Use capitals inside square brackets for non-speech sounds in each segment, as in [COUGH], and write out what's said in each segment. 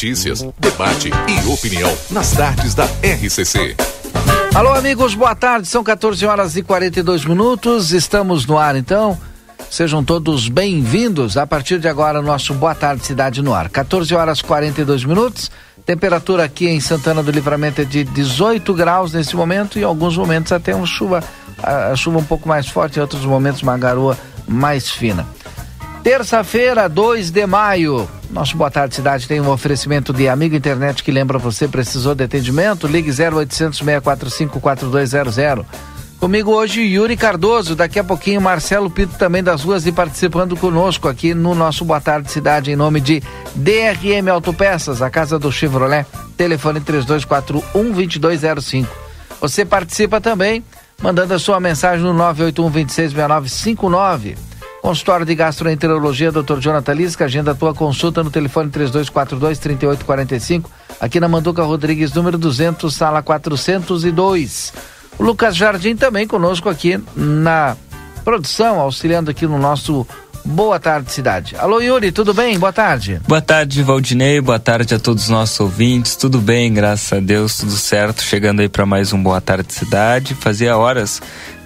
Notícias, debate e opinião nas tardes da RCC. Alô, amigos, boa tarde. São 14 horas e 42 minutos. Estamos no ar, então. Sejam todos bem-vindos. A partir de agora, nosso Boa Tarde Cidade no Ar. 14 horas e 42 minutos. Temperatura aqui em Santana do Livramento é de 18 graus nesse momento e em alguns momentos até uma chuva, a, chuva um pouco mais forte, em outros momentos uma garoa mais fina. Terça-feira, 2 de maio. Nosso Boa Tarde Cidade tem um oferecimento de amigo internet que lembra você precisou de atendimento? Ligue 0800 645 4200. Comigo hoje Yuri Cardoso, daqui a pouquinho Marcelo Pito também das ruas e participando conosco aqui no nosso Boa Tarde Cidade em nome de DRM Autopeças, a casa do Chevrolet, telefone 3241 2205. Você participa também mandando a sua mensagem no 981 266959. Consultório de Gastroenterologia, Dr. Jonathan Lisca, agenda a tua consulta no telefone 3242 3845, aqui na Manduca Rodrigues, número 200, sala 402. O Lucas Jardim também conosco aqui na produção, auxiliando aqui no nosso Boa Tarde Cidade. Alô Yuri, tudo bem? Boa tarde. Boa tarde, Valdinei. Boa tarde a todos os nossos ouvintes. Tudo bem, graças a Deus, tudo certo. Chegando aí para mais um Boa Tarde Cidade. Fazia horas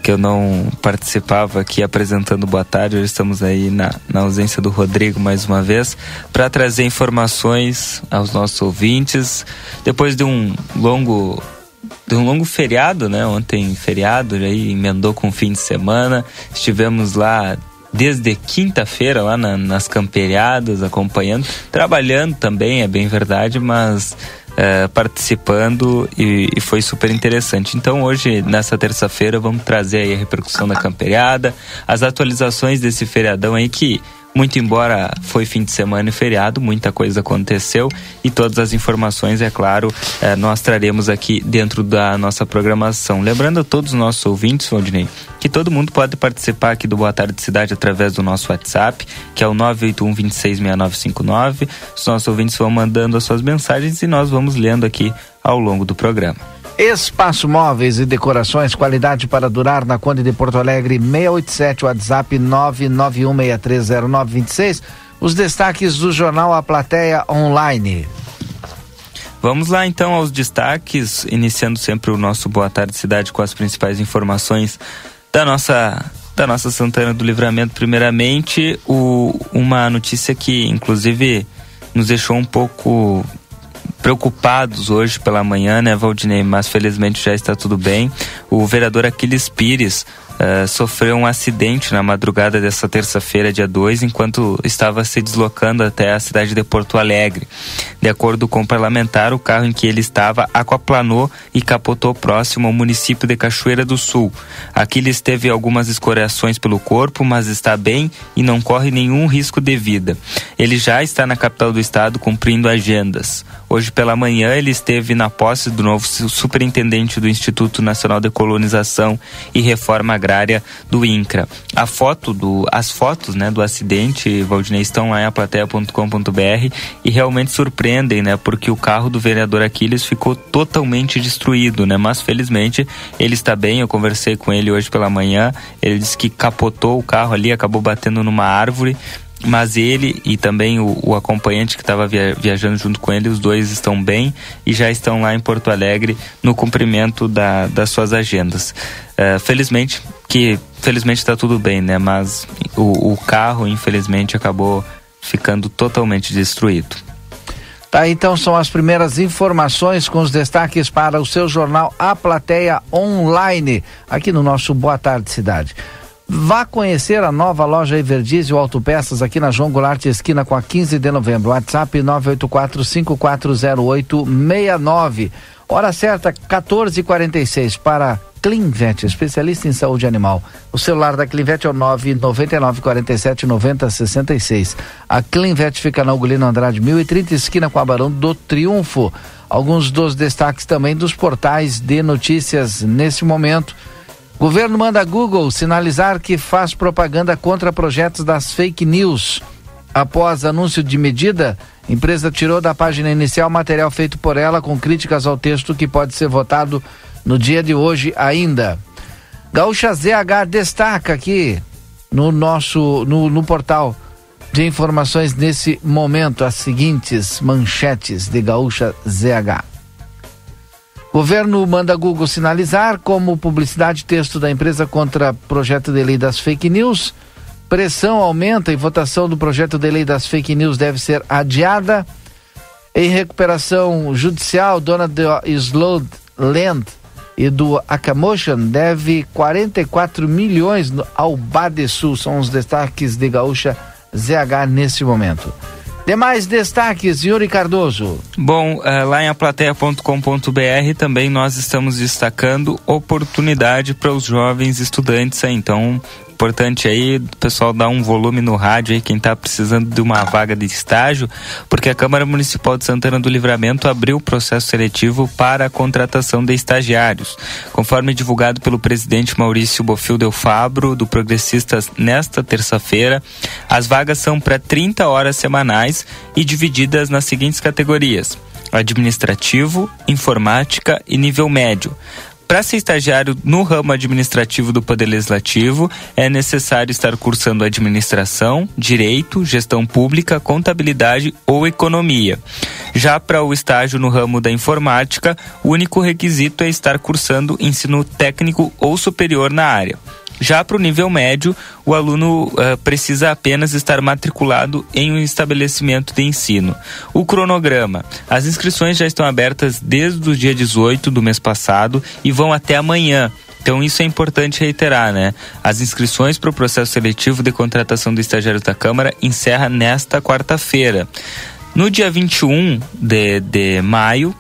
que eu não participava aqui apresentando Boa Tarde. Hoje estamos aí na, na ausência do Rodrigo mais uma vez para trazer informações aos nossos ouvintes. Depois de um longo de um longo feriado, né? Ontem feriado, aí emendou com o fim de semana. Estivemos lá desde quinta-feira lá na, nas camperiadas, acompanhando, trabalhando também, é bem verdade, mas é, participando e, e, foi super interessante. Então hoje, nessa terça-feira, vamos trazer a repercussão da camperiada, as atualizações desse feriadão aí que muito embora foi fim de semana e feriado, muita coisa aconteceu e todas as informações, é claro, eh, nós traremos aqui dentro da nossa programação. Lembrando a todos os nossos ouvintes, Valdinei, que todo mundo pode participar aqui do Boa Tarde Cidade através do nosso WhatsApp, que é o 981 266959. Os nossos ouvintes vão mandando as suas mensagens e nós vamos lendo aqui ao longo do programa. Espaço Móveis e Decorações, qualidade para durar na Conde de Porto Alegre, 687, WhatsApp 991630926. Os destaques do jornal A Plateia Online. Vamos lá então aos destaques, iniciando sempre o nosso Boa Tarde Cidade com as principais informações da nossa da nossa Santana do Livramento. Primeiramente, o, uma notícia que inclusive nos deixou um pouco preocupados hoje pela manhã, né, Valdinei? Mas felizmente já está tudo bem. O vereador Aquiles Pires uh, sofreu um acidente na madrugada dessa terça-feira, dia 2, enquanto estava se deslocando até a cidade de Porto Alegre. De acordo com o parlamentar, o carro em que ele estava aquaplanou e capotou próximo ao município de Cachoeira do Sul. Aquiles teve algumas escoriações pelo corpo, mas está bem e não corre nenhum risco de vida. Ele já está na capital do estado cumprindo agendas. Hoje pela manhã ele esteve na posse do novo superintendente do Instituto Nacional de Colonização e Reforma agrária do INCRA. A foto do, as fotos, né, do acidente, Valdinei, estão lá em aplateia.com.br e realmente surpreendem, né, porque o carro do vereador Aquiles ficou totalmente destruído, né, mas felizmente ele está bem. Eu conversei com ele hoje pela manhã. Ele disse que capotou o carro ali, acabou batendo numa árvore mas ele e também o, o acompanhante que estava via, viajando junto com ele, os dois estão bem e já estão lá em Porto Alegre no cumprimento da, das suas agendas. Uh, felizmente, que felizmente está tudo bem, né? Mas o, o carro, infelizmente, acabou ficando totalmente destruído. Tá, então são as primeiras informações com os destaques para o seu jornal A Plateia Online, aqui no nosso Boa Tarde Cidade. Vá conhecer a nova loja Everdiesel Autopeças aqui na João Goulart, esquina com a 15 de novembro. WhatsApp 984-5408-69. Hora certa, 14h46 para Clinvet, especialista em saúde animal. O celular da Clinvet é o 999 47 90 66. A Clinvet fica na Ugolino Andrade 1030, esquina com a Barão do Triunfo. Alguns dos destaques também dos portais de notícias nesse momento. Governo manda Google sinalizar que faz propaganda contra projetos das fake news. Após anúncio de medida, empresa tirou da página inicial material feito por ela com críticas ao texto que pode ser votado no dia de hoje ainda. Gaúcha ZH destaca aqui no nosso no, no portal de informações nesse momento, as seguintes manchetes de Gaúcha ZH. Governo manda Google sinalizar como publicidade texto da empresa contra projeto de lei das fake news. Pressão aumenta e votação do projeto de lei das fake news deve ser adiada. Em recuperação judicial, dona de Slow Land e do Akamotion deve 44 milhões ao Badesul. São os destaques de Gaúcha ZH nesse momento. Demais destaques, Yuri Cardoso. Bom, uh, lá em aplateia.com.br também nós estamos destacando oportunidade para os jovens estudantes. Então, importante aí, pessoal dar um volume no rádio aí, quem está precisando de uma vaga de estágio, porque a Câmara Municipal de Santana do Livramento abriu o processo seletivo para a contratação de estagiários. Conforme divulgado pelo presidente Maurício Bofil Del Fabro, do Progressistas, nesta terça-feira, as vagas são para 30 horas semanais e divididas nas seguintes categorias administrativo, informática e nível médio. Para ser estagiário no ramo administrativo do Poder Legislativo, é necessário estar cursando administração, direito, gestão pública, contabilidade ou economia. Já para o estágio no ramo da informática, o único requisito é estar cursando ensino técnico ou superior na área. Já para o nível médio, o aluno uh, precisa apenas estar matriculado em um estabelecimento de ensino. O cronograma: as inscrições já estão abertas desde o dia 18 do mês passado e vão até amanhã. Então isso é importante reiterar, né? As inscrições para o processo seletivo de contratação do estagiário da Câmara encerra nesta quarta-feira. No dia 21 de, de maio,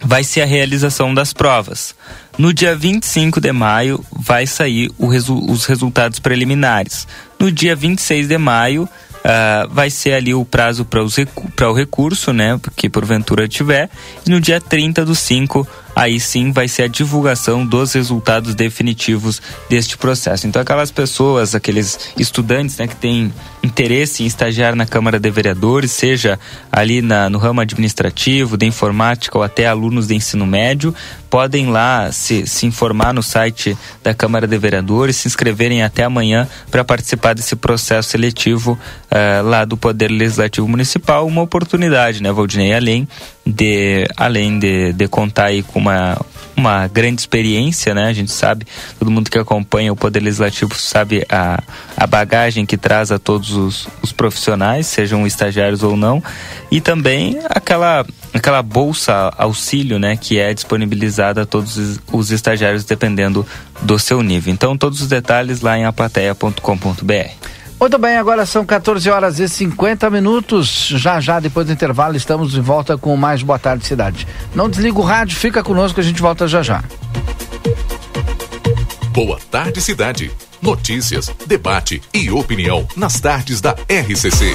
vai ser a realização das provas. No dia 25 de maio vai sair resu os resultados preliminares. No dia 26 de maio uh, vai ser ali o prazo para recu o recurso, né? Que porventura tiver. E no dia 30 do 5 aí sim vai ser a divulgação dos resultados definitivos deste processo. Então, aquelas pessoas, aqueles estudantes né, que têm interesse em estagiar na Câmara de Vereadores, seja ali na, no ramo administrativo, de informática ou até alunos de ensino médio, podem lá se, se informar no site da Câmara de Vereadores, se inscreverem até amanhã para participar desse processo seletivo uh, lá do Poder Legislativo Municipal. Uma oportunidade, né, Valdinei? Além de, além de, de contar aí com uma, uma grande experiência, né? A gente sabe, todo mundo que acompanha o Poder Legislativo sabe a, a bagagem que traz a todos os, os profissionais, sejam estagiários ou não, e também aquela, aquela bolsa auxílio, né? Que é disponibilizada a todos os, os estagiários dependendo do seu nível. Então, todos os detalhes lá em aplateia.com.br. Muito bem, agora são 14 horas e 50 minutos. Já já, depois do intervalo, estamos de volta com mais Boa Tarde Cidade. Não desliga o rádio, fica conosco, a gente volta já já. Boa Tarde Cidade. Notícias, debate e opinião nas tardes da RCC.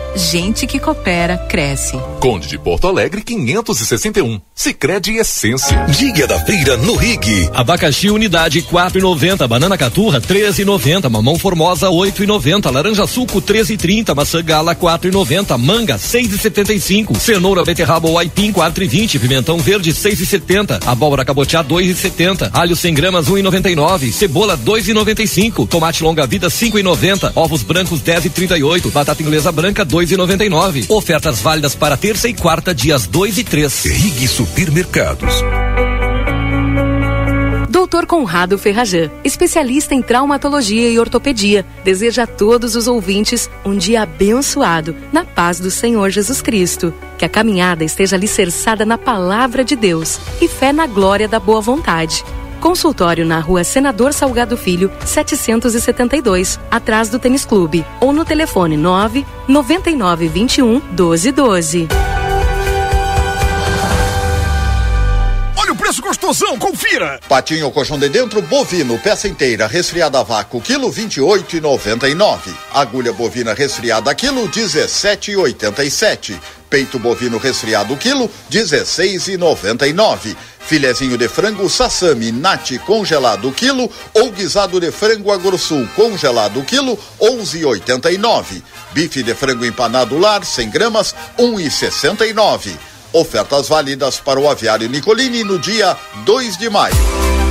Gente que coopera, cresce. Conde de Porto Alegre 561. Sicredi Essência. Dia da feira no Rig. Abacaxi unidade 4,90. Banana caturra 13,90. Mamão formosa 8,90. Laranja suco 13,30. Maçã gala 4,90. Manga 6,75. Cenoura beterraba ou aipim 4,20. Pimentão verde 6,70. Abóbora cabotiá 2,70. Alho 100 gramas 1,99. Cebola 2,95. Tomate longa vida 5,90. Ovos brancos 10,38. Batata inglesa branca 2 2,99. Ofertas válidas para terça e quarta, dias 2 e 3. Rig Supermercados. Doutor Conrado Ferrajan, especialista em traumatologia e ortopedia, deseja a todos os ouvintes um dia abençoado, na paz do Senhor Jesus Cristo. Que a caminhada esteja alicerçada na palavra de Deus e fé na glória da boa vontade. Consultório na rua Senador Salgado Filho, 772, atrás do Tênis Clube. Ou no telefone 9 99 21 12 12. Olha o preço gostosão, confira! Patinho colchão de dentro bovino, peça inteira, resfriada a vácuo, quilo 28,99. Agulha bovina resfriada quilo 17,87. Peito bovino resfriado quilo 16,99. Filezinho de frango sassami nati congelado quilo ou guisado de frango agrossul congelado quilo 11,89. Bife de frango empanado lar 100 gramas 1,69. Ofertas válidas para o aviário Nicolini no dia 2 de maio.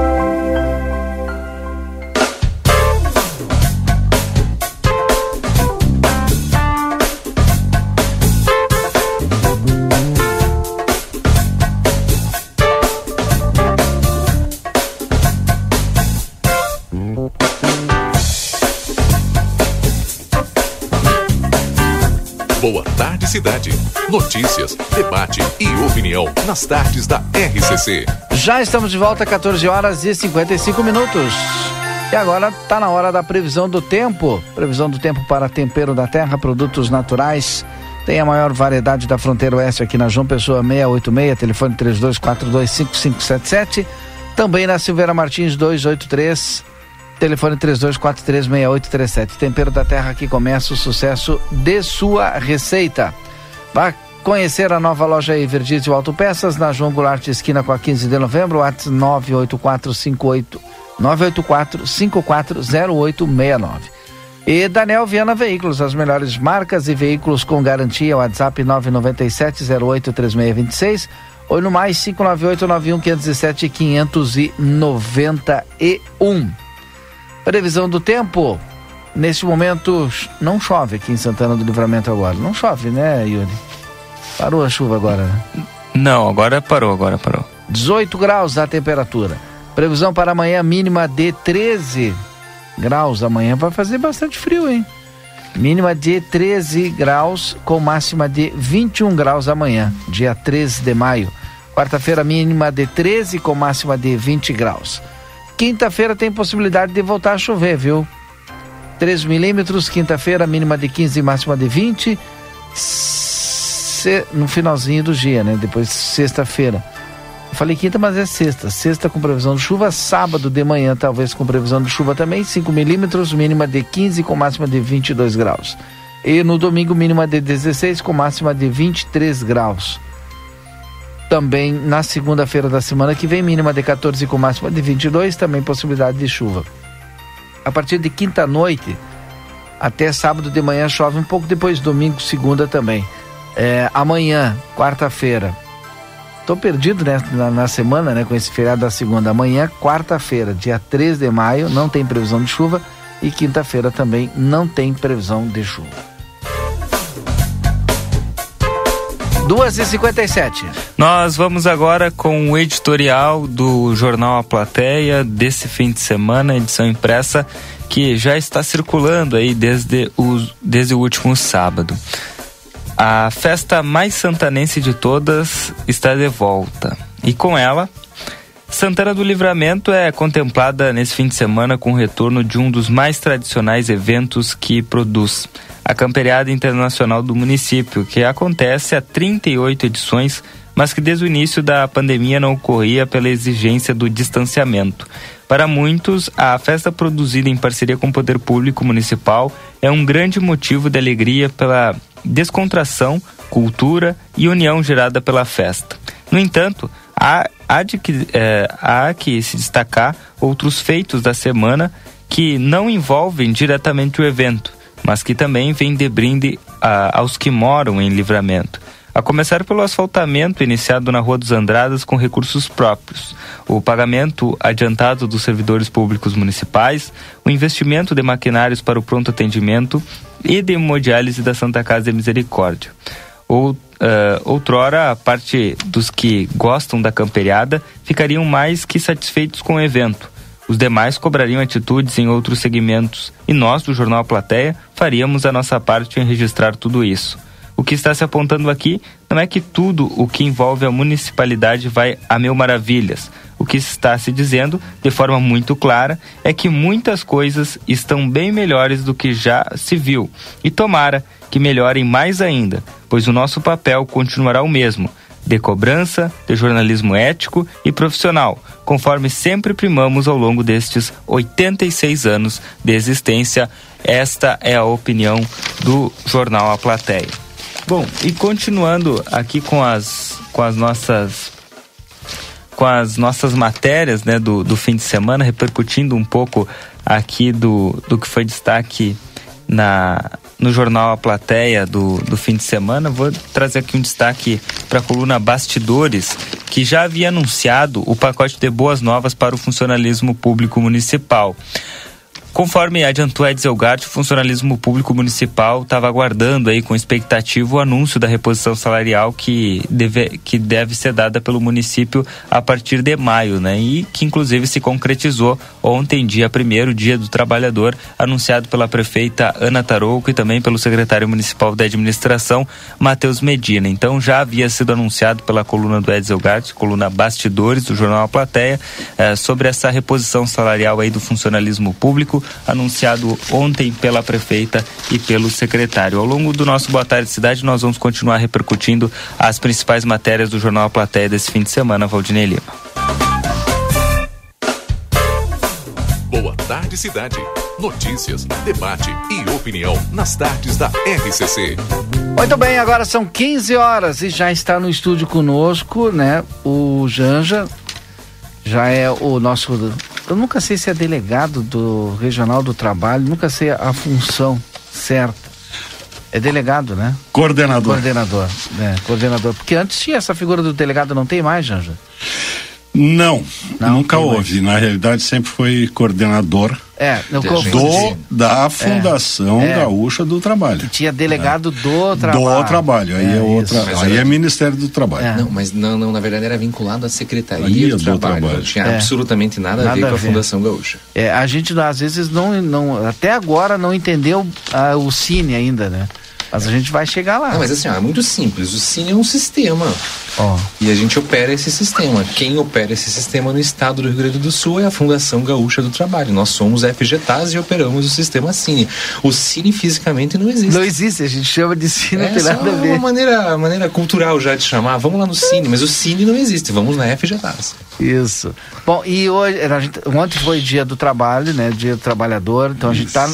Cidade. Notícias, debate e opinião nas tardes da RCC. Já estamos de volta, 14 horas e 55 minutos. E agora está na hora da previsão do tempo. Previsão do tempo para tempero da terra, produtos naturais. Tem a maior variedade da fronteira oeste aqui na João Pessoa 686, telefone 32425577. Também na Silveira Martins 283 Telefone 32436837. Tempero da Terra que começa o sucesso de sua receita. Vá conhecer a nova loja Everdiesel Autopeças na João Goulart esquina com a 15 de novembro, WhatsApp 98458 984 540869. E Daniel Viana Veículos, as melhores marcas e veículos com garantia, WhatsApp 997 08 3626 ou no mais 598 91 507 591. Previsão do tempo. Neste momento não chove aqui em Santana do Livramento agora. Não chove, né, Yuri? Parou a chuva agora, né? Não, agora parou, agora parou. 18 graus a temperatura. Previsão para amanhã mínima de 13 graus. Amanhã vai fazer bastante frio, hein? Mínima de 13 graus com máxima de 21 graus amanhã, dia 13 de maio. Quarta-feira mínima de 13 com máxima de 20 graus. Quinta-feira tem possibilidade de voltar a chover, viu? 3 milímetros, quinta-feira, mínima de 15, máxima de 20. Se, no finalzinho do dia, né? Depois, sexta-feira. Falei quinta, mas é sexta. Sexta com previsão de chuva, sábado de manhã talvez com previsão de chuva também, 5 milímetros, mínima de 15 com máxima de 22 graus. E no domingo, mínima de 16 com máxima de 23 graus. Também na segunda-feira da semana que vem, mínima de 14 com máxima de 22, também possibilidade de chuva. A partir de quinta-noite até sábado de manhã chove um pouco, depois domingo, segunda também. É, amanhã, quarta-feira, tô perdido né, na, na, semana, né, com esse feriado da segunda. Amanhã, quarta-feira, dia 3 de maio, não tem previsão de chuva e quinta-feira também não tem previsão de chuva. 2 e 57 Nós vamos agora com o editorial do jornal A Plateia desse fim de semana, edição impressa, que já está circulando aí desde o, desde o último sábado. A festa mais santanense de todas está de volta. E com ela, Santana do Livramento é contemplada nesse fim de semana com o retorno de um dos mais tradicionais eventos que produz a Camperiada Internacional do município, que acontece há 38 edições, mas que desde o início da pandemia não ocorria pela exigência do distanciamento. Para muitos, a festa produzida em parceria com o poder público municipal é um grande motivo de alegria pela descontração, cultura e união gerada pela festa. No entanto, há, há, de que, é, há que se destacar outros feitos da semana que não envolvem diretamente o evento, mas que também vem de brinde a, aos que moram em livramento. A começar pelo asfaltamento iniciado na Rua dos Andradas com recursos próprios, o pagamento adiantado dos servidores públicos municipais, o investimento de maquinários para o pronto atendimento e de hemodiálise da Santa Casa de Misericórdia. Ou, uh, outrora, a parte dos que gostam da camperiada ficariam mais que satisfeitos com o evento, os demais cobrariam atitudes em outros segmentos e nós, do Jornal Plateia, faríamos a nossa parte em registrar tudo isso. O que está se apontando aqui não é que tudo o que envolve a municipalidade vai a mil maravilhas. O que está se dizendo, de forma muito clara, é que muitas coisas estão bem melhores do que já se viu. E tomara que melhorem mais ainda, pois o nosso papel continuará o mesmo de cobrança, de jornalismo ético e profissional, conforme sempre primamos ao longo destes 86 anos de existência. Esta é a opinião do jornal A Plateia. Bom, e continuando aqui com as, com as nossas com as nossas matérias né, do, do fim de semana, repercutindo um pouco aqui do, do que foi destaque na, no jornal A Plateia do, do fim de semana. Vou trazer aqui um destaque para a coluna Bastidores, que já havia anunciado o pacote de boas novas para o funcionalismo público municipal. Conforme adiantou Edson Gart, o funcionalismo público municipal estava aguardando aí com expectativa o anúncio da reposição salarial que deve, que deve ser dada pelo município a partir de maio, né? E que inclusive se concretizou ontem, dia primeiro, dia do trabalhador, anunciado pela prefeita Ana Tarouco e também pelo secretário municipal da administração, Matheus Medina. Então já havia sido anunciado pela coluna do Edson Gart, coluna Bastidores do jornal A Plateia, eh, sobre essa reposição salarial aí do funcionalismo público anunciado ontem pela prefeita e pelo secretário. Ao longo do nosso Boa Tarde Cidade, nós vamos continuar repercutindo as principais matérias do Jornal A Plateia desse fim de semana, Valdinei Lima. Boa Tarde Cidade. Notícias, debate e opinião nas tardes da RCC. Muito bem, agora são 15 horas e já está no estúdio conosco, né? O Janja, já é o nosso eu nunca sei se é delegado do Regional do Trabalho, nunca sei a função certa. É delegado, né? Coordenador. Coordenador, né? Coordenador. Porque antes tinha essa figura do delegado, não tem mais, Janja? Não, não nunca houve. Mais. Na realidade, sempre foi coordenador é, do, da Fundação é, Gaúcha do Trabalho. Que tinha delegado né? do trabalho. Do trabalho, aí é, é outra, mas aí é Ministério do Trabalho. É. Não, mas não, não, na verdade era vinculado à Secretaria do, do, Trabalho. trabalho. Não tinha é. absolutamente nada, nada, a ver com a, Fundação Gaúcha. É, a gente às vezes não, não até agora não entendeu uh, o Cine ainda, né? Mas a gente vai chegar lá. Não, mas assim, ó, é muito simples. O Cine é um sistema. Oh. E a gente opera esse sistema. Quem opera esse sistema no estado do Rio Grande do Sul é a Fundação Gaúcha do Trabalho. Nós somos FGTAS e operamos o sistema Cine. O Cine fisicamente não existe. Não existe, a gente chama de Cine, é, não tem nada a ver. uma maneira, maneira cultural já de chamar. Vamos lá no Cine, mas o Cine não existe. Vamos na FGTAS. Isso. Bom, e hoje, gente, ontem foi dia do trabalho, né? Dia do trabalhador. Então a gente está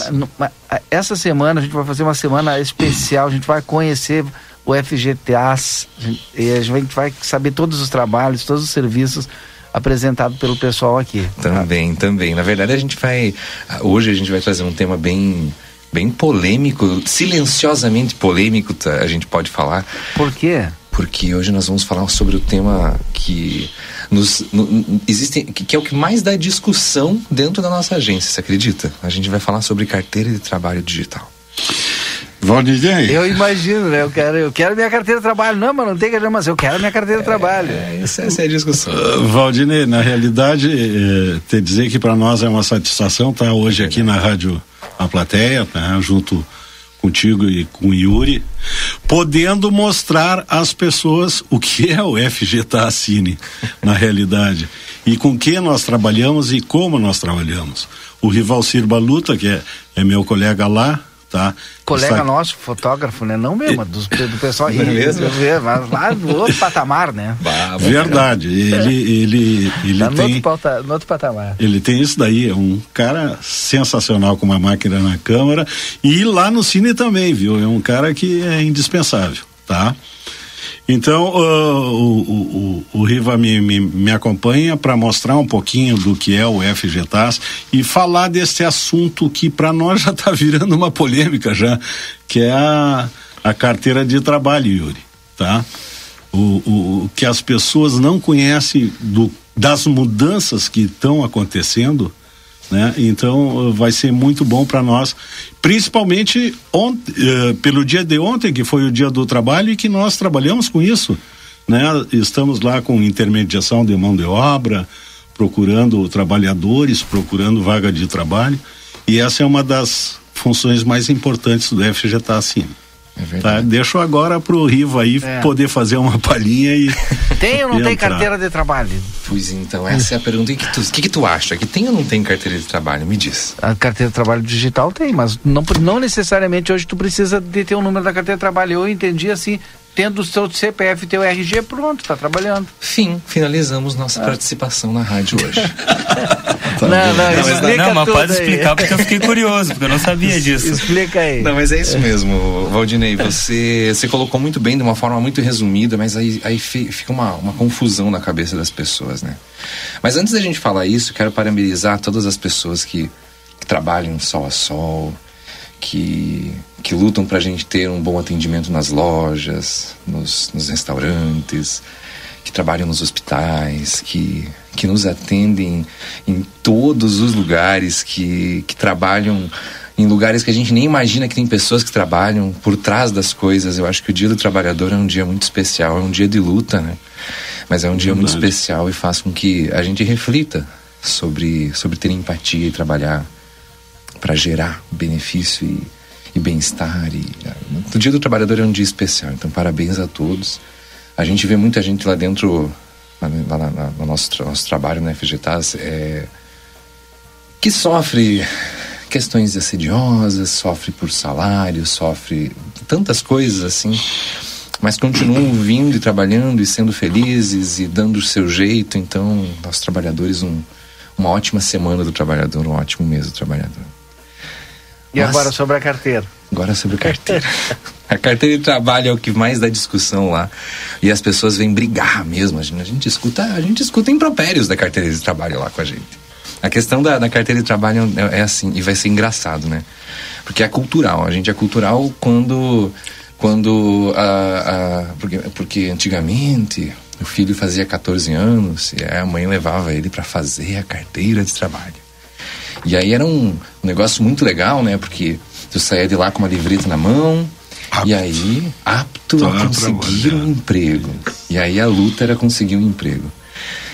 essa semana a gente vai fazer uma semana especial, a gente vai conhecer o FGTAs, e a gente vai saber todos os trabalhos, todos os serviços apresentados pelo pessoal aqui. Também, tá? também. Na verdade, a gente vai. Hoje a gente vai trazer um tema bem. Bem polêmico, silenciosamente polêmico, tá? a gente pode falar. Por quê? Porque hoje nós vamos falar sobre o tema que nos, no, existe, que, que, é o que mais dá discussão dentro da nossa agência, você acredita? A gente vai falar sobre carteira de trabalho digital. Valdinei. Eu imagino, né? Eu quero, eu quero minha carteira de trabalho. Não, mas não tem que mas eu quero minha carteira de trabalho. É, essa, essa é a discussão. Uh, Valdinei, na realidade, eh, te dizer que para nós é uma satisfação estar hoje aqui na Rádio A Plateia, tá? junto contigo e com o Yuri, podendo mostrar às pessoas o que é o FG Cine, na realidade, e com que nós trabalhamos e como nós trabalhamos. O Rival Sirba Luta, que é, é meu colega lá, tá? Colega Está... nosso, fotógrafo, né? Não mesmo, do, do pessoal. [LAUGHS] É mesmo? Mas lá do outro [LAUGHS] patamar, né? Bah, Verdade. Ele, ele, ele tá tem. No outro, pauta, no outro patamar. Ele tem isso daí, é um cara sensacional com uma máquina na câmera. E lá no cine também, viu? É um cara que é indispensável, tá? Então, uh, o, o, o, Riva me, me, me acompanha para mostrar um pouquinho do que é o FGTAS e falar desse assunto que para nós [LAUGHS] já está virando uma polêmica já, que é a, a carteira de trabalho, Yuri, tá? O, o, o que as pessoas não conhecem do, das mudanças que estão acontecendo, né? Então vai ser muito bom para nós, principalmente uh, pelo dia de ontem que foi o dia do trabalho e que nós trabalhamos com isso, né? Estamos lá com intermediação de mão de obra, procurando trabalhadores, procurando vaga de trabalho e essa é uma das funções mais importantes do FGTA assim. É tá, deixo agora pro Riva aí é. poder fazer uma palhinha e. [LAUGHS] Tem ou não tem carteira de trabalho? Pois então, essa é a pergunta. O que, tu, que, que tu acha? Que tem ou não tem carteira de trabalho? Me diz. A carteira de trabalho digital tem, mas não, não necessariamente hoje tu precisa de ter o um número da carteira de trabalho. Eu entendi assim, tendo o seu CPF e teu RG, pronto, tá trabalhando. Fim, finalizamos nossa ah. participação na rádio hoje. [LAUGHS] não, não, não, mas, não, mas pode aí. explicar porque eu fiquei curioso, porque eu não sabia disso. Explica aí. Não, mas é isso mesmo, Valdinei. Você, você colocou muito bem, de uma forma muito resumida, mas aí, aí fica uma, uma confusão na cabeça das pessoas, né? Mas antes da gente falar isso, quero parabenizar todas as pessoas que, que trabalham sol a sol, que, que lutam para a gente ter um bom atendimento nas lojas, nos, nos restaurantes, que trabalham nos hospitais, que, que nos atendem em todos os lugares, que, que trabalham em lugares que a gente nem imagina que tem pessoas que trabalham por trás das coisas. Eu acho que o Dia do Trabalhador é um dia muito especial, é um dia de luta, né? Mas é um dia muito especial e faz com que a gente reflita sobre, sobre ter empatia e trabalhar para gerar benefício e, e bem-estar. E, o Dia do Trabalhador é um dia especial, então parabéns a todos. A gente vê muita gente lá dentro, lá, lá, no nosso, nosso trabalho na FGTAS, é, que sofre questões assediosas, sofre por salário, sofre tantas coisas assim, mas continuam [COUGHS] vindo e trabalhando e sendo felizes e dando o seu jeito. Então, nossos trabalhadores, um, uma ótima semana do trabalhador, um ótimo mês do trabalhador. E Nossa. agora sobre a carteira? Agora sobre a carteira. [LAUGHS] a carteira de trabalho é o que mais dá discussão lá. E as pessoas vêm brigar mesmo. A gente, a gente escuta, a gente escuta impropérios da carteira de trabalho lá com a gente. A questão da, da carteira de trabalho é, é assim, e vai ser engraçado, né? Porque é cultural. A gente é cultural quando. Quando. A, a, porque, porque antigamente o filho fazia 14 anos e a mãe levava ele para fazer a carteira de trabalho. E aí era um, negócio muito legal, né? Porque tu saía de lá com uma livreta na mão, apto. e aí apto a conseguir um emprego. E aí a luta era conseguir um emprego.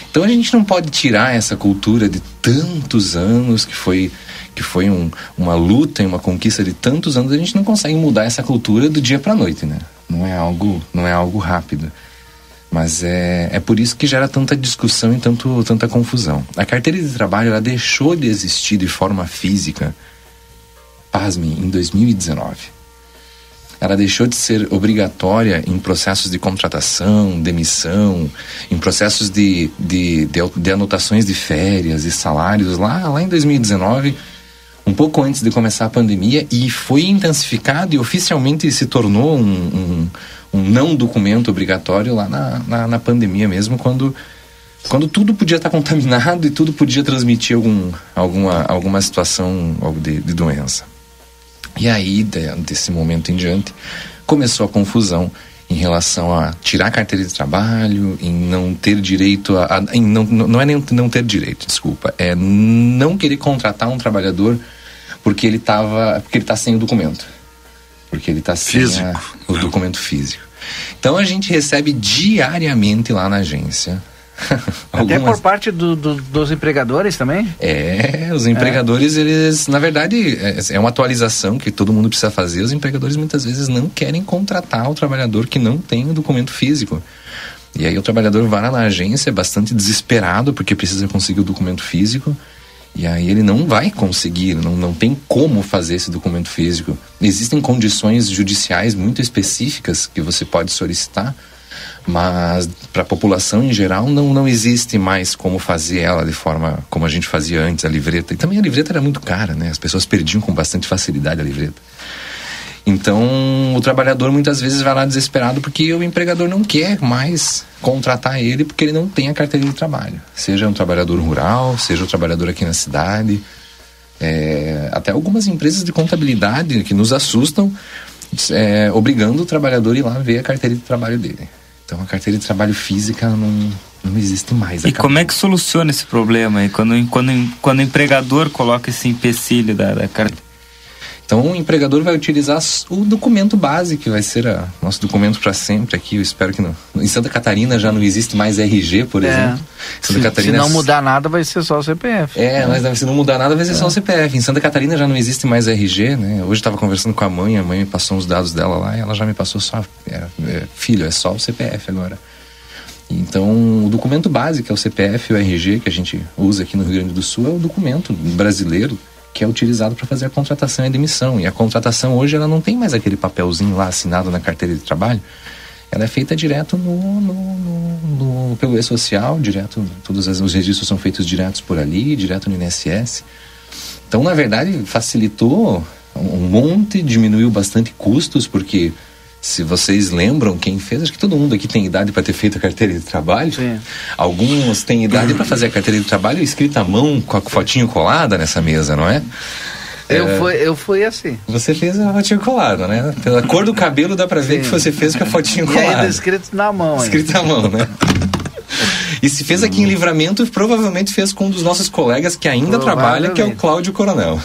Então a gente não pode tirar essa cultura de tantos anos que foi que foi um, uma luta e uma conquista de tantos anos, a gente não consegue mudar essa cultura do dia para noite, né? Não é algo, não é algo rápido. Mas é, é por isso que gera tanta discussão e tanto, tanta confusão. A carteira de trabalho ela deixou de existir de forma física, pasme, em 2019. Ela deixou de ser obrigatória em processos de contratação, demissão, em processos de, de, de, de anotações de férias e salários lá, lá em 2019 um pouco antes de começar a pandemia e foi intensificado e oficialmente se tornou um, um, um não documento obrigatório lá na, na, na, pandemia mesmo, quando, quando tudo podia estar contaminado e tudo podia transmitir algum, alguma, alguma situação de, de doença. E aí, de, desse momento em diante, começou a confusão em relação a tirar a carteira de trabalho, em não ter direito a. a em não, não é nem não ter direito, desculpa, é não querer contratar um trabalhador porque ele tava. porque ele está sem o documento. Porque ele está sem a, o documento físico. Então a gente recebe diariamente lá na agência [LAUGHS] Até por parte do, do, dos empregadores também? É, os empregadores, é. eles, na verdade, é, é, uma atualização que todo mundo precisa fazer. Os empregadores muitas vezes não querem contratar o trabalhador que não tem o documento físico. E aí o trabalhador vai lá na agência bastante desesperado porque precisa conseguir o documento físico. E aí ele não vai conseguir, não, não tem como fazer esse documento físico. Existem condições judiciais muito específicas que você pode solicitar mas para a população em geral não, não existe mais como fazer ela de forma como a gente fazia antes, a livreta. E também a livreta era muito cara, né? As pessoas perdiam com bastante facilidade a livreta. Então, o trabalhador muitas vezes vai lá desesperado porque o empregador não quer mais contratar ele porque ele não tem a carteira de trabalho. Seja um trabalhador rural, seja um trabalhador aqui na cidade. É, até algumas empresas de contabilidade que nos assustam, é, obrigando o trabalhador a ir lá ver a carteira de trabalho dele. Então a carteira de trabalho física não, não existe mais. E como é que soluciona esse problema aí? Quando, quando, quando o empregador coloca esse empecilho da, da carteira? Então o empregador vai utilizar o documento base, que vai ser a, nosso documento para sempre aqui. Eu espero que não. Em Santa Catarina já não existe mais RG, por é. exemplo. Santa se, Catarina, se não mudar nada, vai ser só o CPF. É, mas se não mudar nada, vai ser é. só o CPF. Em Santa Catarina já não existe mais RG, né? Hoje estava conversando com a mãe, a mãe me passou os dados dela lá e ela já me passou só. É, é, filho, é só o CPF agora. Então, o documento básico é o CPF e o RG que a gente usa aqui no Rio Grande do Sul é o documento brasileiro que é utilizado para fazer a contratação e a demissão. E a contratação hoje ela não tem mais aquele papelzinho lá assinado na carteira de trabalho. Ela é feita direto no, no, no, no pelo e-social, direto, todos os registros são feitos diretos por ali, direto no INSS. Então, na verdade, facilitou um monte, diminuiu bastante custos, porque se vocês lembram quem fez, acho que todo mundo aqui tem idade para ter feito a carteira de trabalho. Sim. Alguns têm idade para fazer a carteira de trabalho escrita à mão com a fotinho colada nessa mesa, não é? Eu, é... fui, eu fui assim. Você fez a fotinho colada, né? Pela cor do cabelo dá para ver que você fez com a fotinho colada. E ainda escrito na mão. Escrito à mão, né? E se fez aqui em Livramento, provavelmente fez com um dos nossos colegas que ainda trabalha, que é o Cláudio Coronel.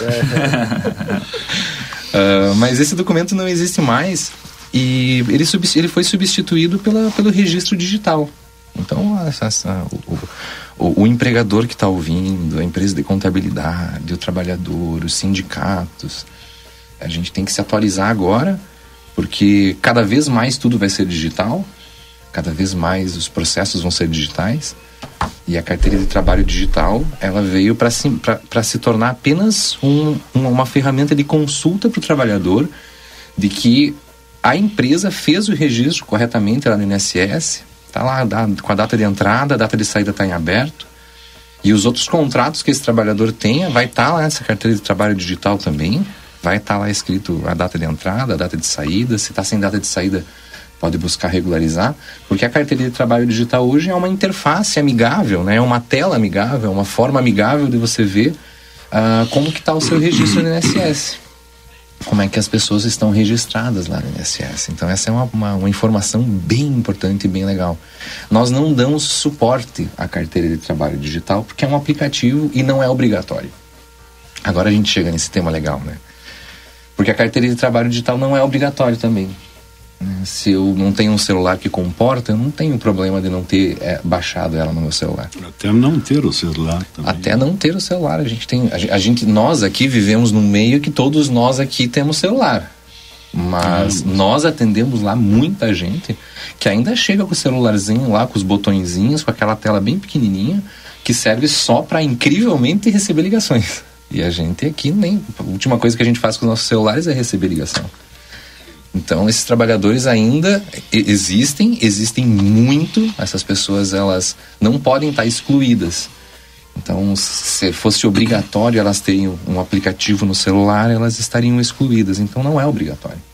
uh, [LAUGHS] mas esse documento não existe mais. E ele, ele foi substituído pela, pelo registro digital. Então, essa, essa, o, o, o, empregador que está ouvindo, a empresa de contabilidade, o trabalhador, os sindicatos, a gente tem que se atualizar agora, porque cada vez mais tudo vai ser digital, cada vez mais os processos vão ser digitais. E a carteira de trabalho digital, ela veio para se, se tornar apenas um, uma, uma ferramenta de consulta para o trabalhador de que a empresa fez o registro corretamente lá no INSS, está lá com a data de entrada, a data de saída está em aberto. E os outros contratos que esse trabalhador tenha, vai estar tá lá nessa carteira de trabalho digital também. Vai estar tá lá escrito a data de entrada, a data de saída. Se está sem data de saída, pode buscar regularizar. Porque a carteira de trabalho digital hoje é uma interface amigável, né? é uma tela amigável, uma forma amigável de você ver uh, como que está o seu registro no INSS como é que as pessoas estão registradas lá no INSS. Então essa é uma, uma, uma, informação bem importante e bem legal. Nós não damos suporte à carteira de trabalho digital porque é um aplicativo e não é obrigatório. Agora a gente chega nesse tema legal, né? Porque a carteira de trabalho digital não é obrigatório também. Se eu não tenho um celular que comporta, eu não tenho problema de não ter é, baixado ela no meu celular. Até não ter o celular também. Até não ter o celular. A gente tem. A, gente, nós aqui vivemos num meio que todos nós aqui temos celular. Mas nós atendemos lá muita gente que ainda chega com o celularzinho lá, com os botõezinhos, com aquela tela bem pequenininha, que serve só para incrivelmente receber ligações. E a gente aqui nem. A última coisa que a gente faz com os nossos celulares é receber ligação. Então, esses trabalhadores ainda existem, existem muito. Essas pessoas, elas não podem estar excluídas. Então, se fosse obrigatório elas terem um aplicativo no celular, elas estariam excluídas. Então, não é obrigatório.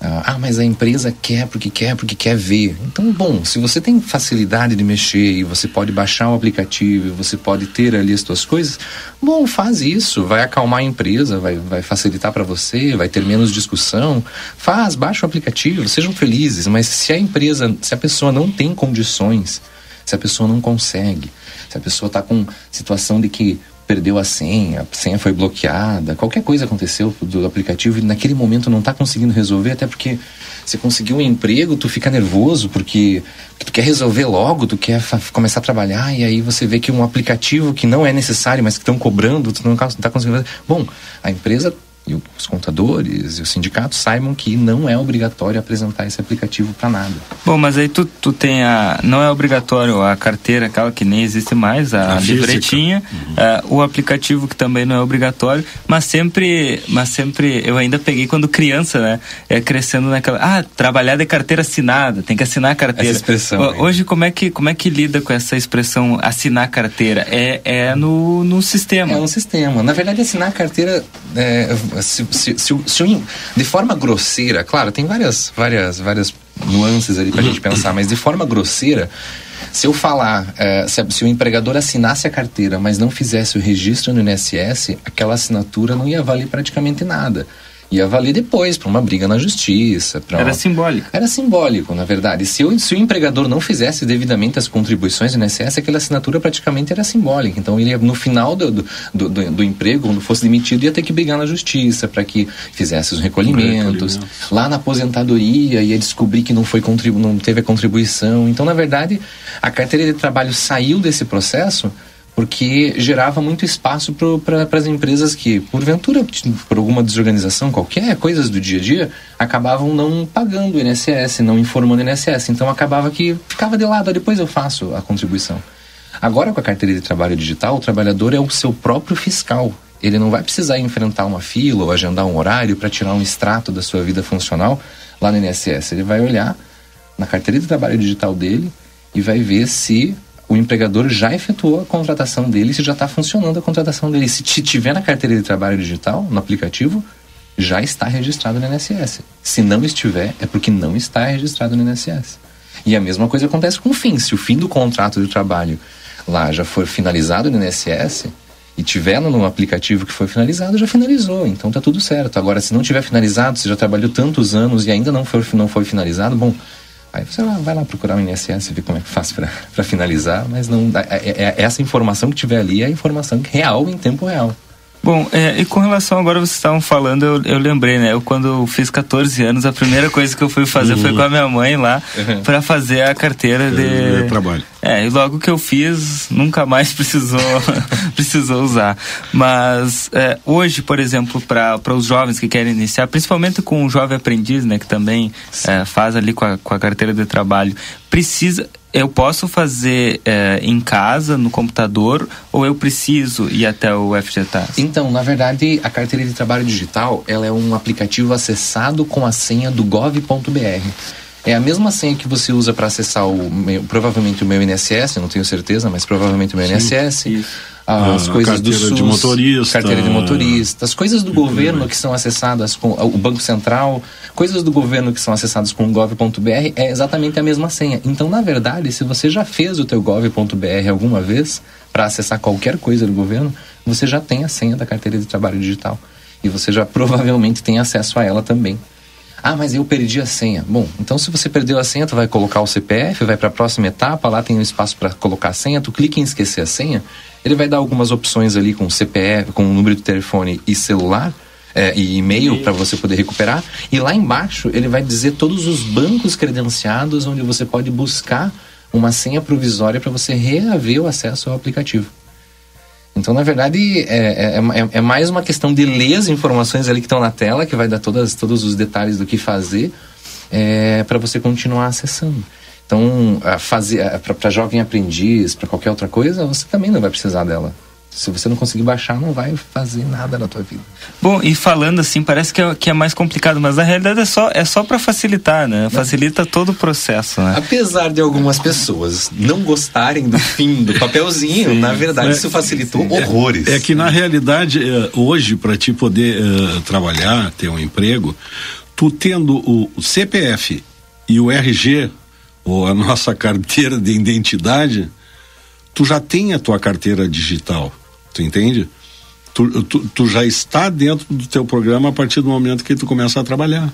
Ah, ah, mas a empresa quer porque quer porque quer ver. Então, bom, se você tem facilidade de mexer e você pode baixar o aplicativo, você pode ter ali as suas coisas, bom, faz isso, vai acalmar a empresa, vai, vai facilitar para você, vai ter menos discussão. Faz, baixa o aplicativo, sejam felizes. Mas se a empresa, se a pessoa não tem condições, se a pessoa não consegue, se a pessoa está com situação de que perdeu a senha, a senha foi bloqueada, qualquer coisa aconteceu do aplicativo e naquele momento não está conseguindo resolver, até porque você conseguiu um emprego, tu fica nervoso porque, tu quer resolver logo, tu quer começar a trabalhar e aí você vê que um aplicativo que não é necessário, mas que estão cobrando, tu não está conseguindo. Bom, a empresa e os contadores e os sindicatos saibam que não é obrigatório apresentar esse aplicativo para nada. Bom, mas aí tu, tu tem a. Não é obrigatório a carteira, aquela que nem existe mais, a, A livretinha, eh, o aplicativo que também não é obrigatório, mas sempre. Mas sempre. Eu ainda peguei quando criança, né? É, crescendo naquela. Ah, trabalhar de carteira assinada, tem que assinar a carteira. Essa expressão. Hoje, como é, que, como é que lida com essa expressão assinar a carteira? É, é no, no sistema. É um sistema. Na verdade, assinar a carteira, é, se, se, se, se de forma grosseira, claro, tem várias, várias, várias nuances ali pra gente pensar, mas de forma grosseira, se eu falar, é, se, se o empregador assinasse a carteira, mas não fizesse o registro no INSS, aquela assinatura não ia valer praticamente nada. Ia valer depois, para uma briga na justiça. Era uma- simbólico. era simbólico, na verdade. Se o, se o empregador não fizesse devidamente as contribuições do INSS, aquela assinatura praticamente era simbólica. Então, ele ia, no final do, do, do, do- emprego, quando fosse demitido, ia ter que brigar na justiça para que fizesse os recolhimentos. Recolhimentos. Lá na aposentadoria, ia descobrir que não, foi contribu não teve a contribuição. Então, na verdade, a carteira de trabalho saiu desse processo porque gerava muito espaço para as empresas que, porventura, por alguma desorganização qualquer, coisas do dia a dia, acabavam não pagando o INSS, não informando o INSS. Então acabava que ficava de lado, "Ah, depois eu faço a contribuição. Agora, com a carteira de trabalho digital, o trabalhador é o seu próprio fiscal. Ele não vai precisar enfrentar uma fila ou agendar um horário para tirar um extrato da sua vida funcional lá no INSS. Ele vai olhar na carteira de trabalho digital dele e vai ver se o empregador já efetuou a contratação dele, se já está funcionando a contratação dele. Se tiver na carteira de trabalho digital, no aplicativo, já está registrado no INSS. Se não estiver, é porque não está registrado no INSS. E a mesma coisa acontece com o fim. Se o fim do contrato de trabalho lá já for finalizado no INSS e tiver no aplicativo que foi finalizado, já finalizou. Então tá tudo certo. Agora, se não tiver finalizado, se já trabalhou tantos anos e ainda não foi, não foi finalizado, bom, Aí você vai lá procurar o INSS e ver como é que faz para finalizar, mas não é, é- é essa informação que tiver ali é a informação real em tempo real. Bom, é, e com relação agora vocês estavam falando, eu, eu lembrei, né? Eu quando eu fiz 14 anos, a primeira coisa que eu fui fazer foi com a minha mãe lá Uhum. para fazer a carteira de É, trabalho. É, e logo que eu fiz, nunca mais [LAUGHS] precisou [LAUGHS] precisou usar. Mas é, hoje, por exemplo, para os jovens que querem iniciar, principalmente com o jovem aprendiz, né, que também é, faz ali com a, com a carteira de trabalho, precisa eu posso fazer é, em casa, no computador, ou eu preciso ir até o FGTAS? Então, na verdade, a carteira de trabalho digital, ela é um aplicativo acessado com a senha do gov.br. É a mesma senha que você usa para acessar o meu, provavelmente o meu INSS, não tenho certeza, mas provavelmente o meu INSS. As A coisas do SUS, de motorista. carteira de motorista, as coisas do governo que são acessadas com o Banco Central, coisas do governo que são acessadas com o gov.br é exatamente a mesma senha. Então, na verdade, se você já fez o teu gov.br alguma vez para acessar qualquer coisa do governo, você já tem a senha da carteira de trabalho digital e você já provavelmente tem acesso a ela também. Ah, mas eu perdi a senha. Bom, então se você perdeu a senha, tu vai colocar o CPF, vai para a próxima etapa, lá tem um espaço para colocar a senha, tu clica em esquecer a senha, ele vai dar algumas opções ali com CPF, com número de telefone e celular, é, e e-mail para você poder recuperar. E lá embaixo ele vai dizer todos os bancos credenciados onde você pode buscar uma senha provisória para você reaver o acesso ao aplicativo. Então, na verdade, é, é, é, é mais uma questão de ler as informações ali que estão na tela, que vai dar todas, todos os detalhes do que fazer, é, para você continuar acessando. Então, para jovem aprendiz, para qualquer outra coisa, você também não vai precisar dela. Se você não conseguir baixar, não vai fazer nada na tua vida. Bom, e falando assim, parece que é, que é mais complicado, mas na realidade é só, é só para facilitar, né? Facilita todo o processo, né? Apesar de algumas pessoas não gostarem do fim do papelzinho, Sim, na verdade isso facilitou é, horrores. É que na realidade, é, hoje, para te poder uh, trabalhar, ter um emprego, tu tendo o CPF e o RG, ou a nossa carteira de identidade, tu já tem a tua carteira digital. Tu entende? Tu, tu, tu, já está dentro do teu programa a partir do momento que tu começa a trabalhar,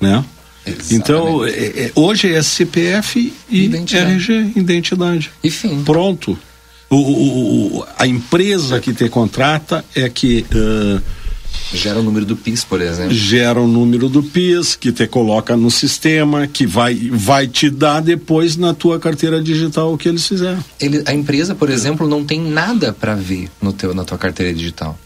né? Exatamente. Então, é, é, hoje é CPF e identidade. RG, identidade. Enfim. Pronto. O, o, o, a empresa que te contrata é que uh, Gera o número do PIS, por exemplo. Gera o número do PIS, que te coloca no sistema, que vai, vai te dar depois na tua carteira digital o que eles fizeram. Ele, a empresa, por exemplo, não tem nada para ver no teu, na tua carteira digital.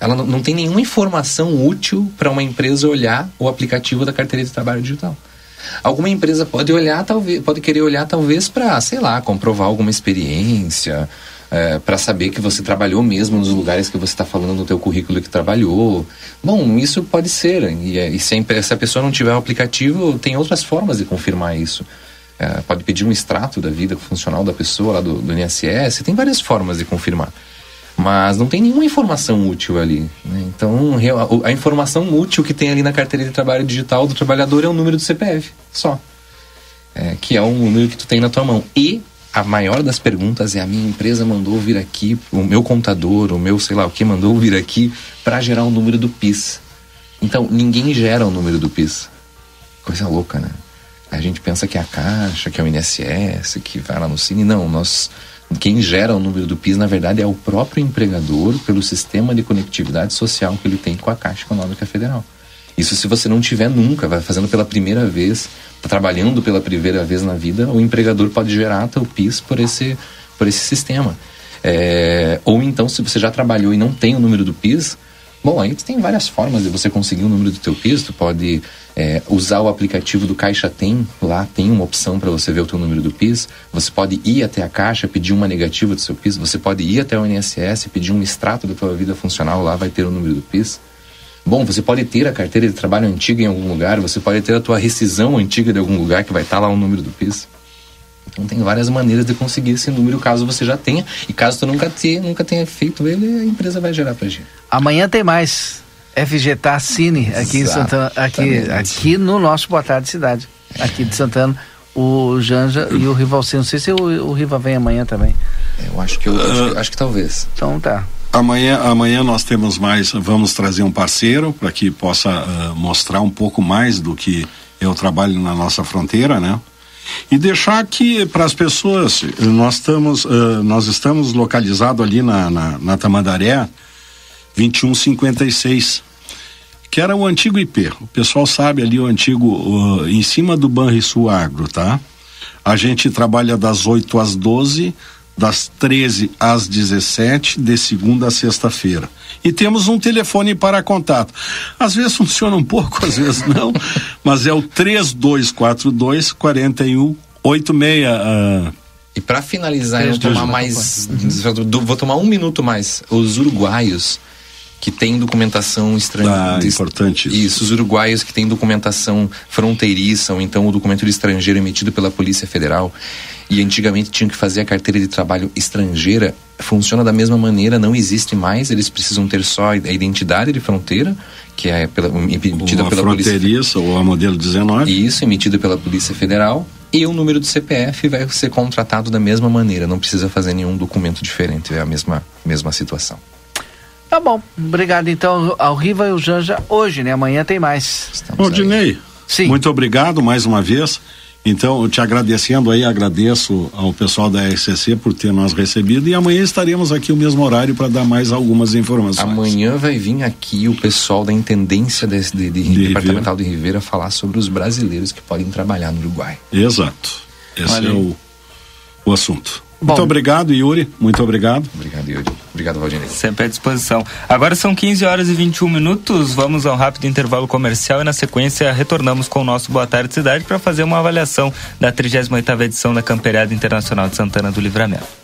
Ela não, não tem nenhuma informação útil para uma empresa olhar o aplicativo da carteira de trabalho digital. Alguma empresa pode olhar, talvez, pode querer olhar talvez para, sei lá, comprovar alguma experiência, é, para saber que você trabalhou mesmo nos lugares que você está falando no teu currículo que trabalhou. Bom, isso pode ser. E, é, e se, a, se a pessoa não tiver o aplicativo, tem outras formas de confirmar isso. É, pode pedir um extrato da vida funcional da pessoa lá do, do INSS. Tem várias formas de confirmar. Mas não tem nenhuma informação útil ali. Né? Então, a, a informação útil que tem ali na carteira de trabalho digital do trabalhador é o número do CPF, só. É, que é o número que tu tem na tua mão. E a maior das perguntas é a minha empresa mandou vir aqui, o meu contador, o meu sei lá o que mandou vir aqui para gerar o um número do PIS. Então, ninguém gera o um número do PIS. Coisa louca, né? A gente pensa que é a Caixa, que é o INSS, que vai lá no Cine. Não, nós quem gera o número do PIS, na verdade, é o próprio empregador pelo sistema de conectividade social que ele tem com a Caixa Econômica Federal. Isso se você não tiver nunca, vai fazendo pela primeira vez, tá trabalhando pela primeira vez na vida, o empregador pode gerar teu PIS por esse, por esse sistema. É, ou então, se você já trabalhou e não tem o número do PIS, bom, aí tem várias formas de você conseguir o número do teu PIS. Tu pode é, usar o aplicativo do Caixa Tem, lá tem uma opção para você ver o teu número do PIS. Você pode ir até a Caixa, pedir uma negativa do seu PIS. Você pode ir até o INSS, pedir um extrato da tua vida funcional, lá vai ter o número do PIS. Bom, você pode ter a carteira de trabalho antiga em algum lugar, você pode ter a tua rescisão antiga de algum lugar que vai estar lá o número do PIS. Então tem várias maneiras de conseguir esse número caso você já tenha. E caso tu nunca, te, nunca tenha feito ele, a empresa vai gerar pra gente. Amanhã tem mais. FGTA Cine aqui em Santana, aqui, aqui no nosso Boa Tarde Cidade, aqui de Santana. O Janja e o Rivalcinho. Não sei se o, o Riva vem amanhã também. Eu acho que eu, acho, acho que talvez. Então tá. Amanhã, amanhã nós temos mais, vamos trazer um parceiro para que possa uh, mostrar um pouco mais do que eu trabalho na nossa fronteira, né? E deixar aqui para as pessoas, nós estamos, uh, nós estamos localizados ali na, na, na Tamandaré 2156, que era o antigo IP. O pessoal sabe ali o antigo, uh, em cima do Banrisul Agro, tá? A gente trabalha das 8 às 12 das 13 às 17, de segunda a sexta-feira. E temos um telefone para contato. Às vezes funciona um pouco, às vezes não, [LAUGHS] mas é o 3242 4186. Uh, e para finalizar, eu vou tomar mais. Vou tomar um minuto mais. Os uruguaios que têm documentação estrangeira. Ah, importante isso. Isso, os uruguaios que têm documentação fronteiriça, ou então o documento de estrangeiro emitido pela Polícia Federal, e antigamente tinham que fazer a carteira de trabalho estrangeira, funciona da mesma maneira, não existe mais, eles precisam ter só a identidade de fronteira, que é pela, emitida Uma pela Polícia ou a modelo 19. Isso, emitida pela Polícia Federal, e o número do CPF vai ser contratado da mesma maneira, não precisa fazer nenhum documento diferente, é a mesma, mesma situação. Tá bom. Obrigado então ao Riva e ao Janja hoje, né? Amanhã tem mais. Ô, Dinei. Sim. Muito obrigado mais uma vez. Então, te agradecendo aí, agradeço ao pessoal da RCC por ter nós recebido e amanhã estaremos aqui o mesmo horário para dar mais algumas informações. Amanhã vai vir aqui o pessoal da Intendência de, de, de, de Departamental de Ribeira falar sobre os brasileiros que podem trabalhar no Uruguai. Exato. Esse Olha. é o, o assunto. Bom. Muito obrigado, Yuri. Muito obrigado. Obrigado, Yuri. Obrigado, Valdinei. Sempre à disposição. Agora são 15 horas e 21 minutos. Vamos a um rápido intervalo comercial e na sequência retornamos com o nosso Boa Tarde Cidade para fazer uma avaliação da 38ª edição da Camperiada Internacional de Santana do Livramento.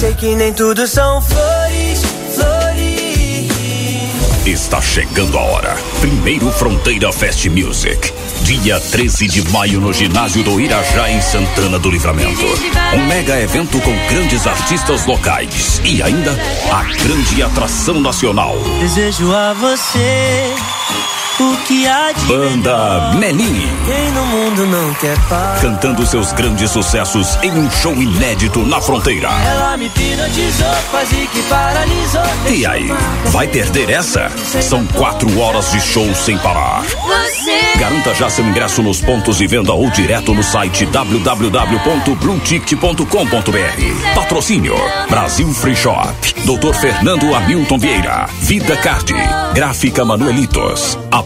Sei que nem tudo são flores, flores. Está chegando a hora. Primeiro Fronteira Fest Music. Dia 13 de maio no ginásio do Irajá, em Santana do Livramento. Um mega evento com grandes artistas locais e ainda a grande atração nacional. Desejo a você o que há de Banda Menin. Quem no mundo não quer paz? Cantando seus grandes sucessos em um show inédito na fronteira. Ela me hipnotizou, quase que paralisou. E aí, vai perder essa? São quatro horas de show sem parar. Você. Garanta já seu ingresso nos pontos de venda ou direto no site www.blueticket.com.br. Patrocínio Brasil Free Shop, Dr. Fernando Hamilton Vieira, Vida Card, Gráfica Manuelitos,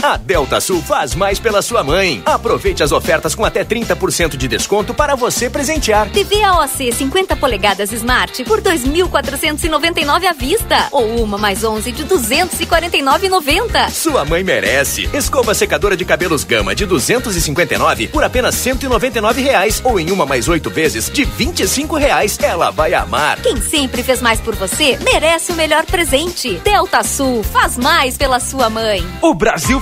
A Delta Sul faz mais pela sua mãe. Aproveite as ofertas com até 30% de desconto para você presentear. TV AOC 50 polegadas Smart por 2.499 à vista ou uma mais 11 de 249,90. Sua mãe merece. Escova secadora de cabelos Gama de 259 por apenas 199 reais ou em uma mais oito vezes de 25 reais. Ela vai amar. Quem sempre fez mais por você merece o melhor presente. Delta Sul faz mais pela sua mãe. O Brasil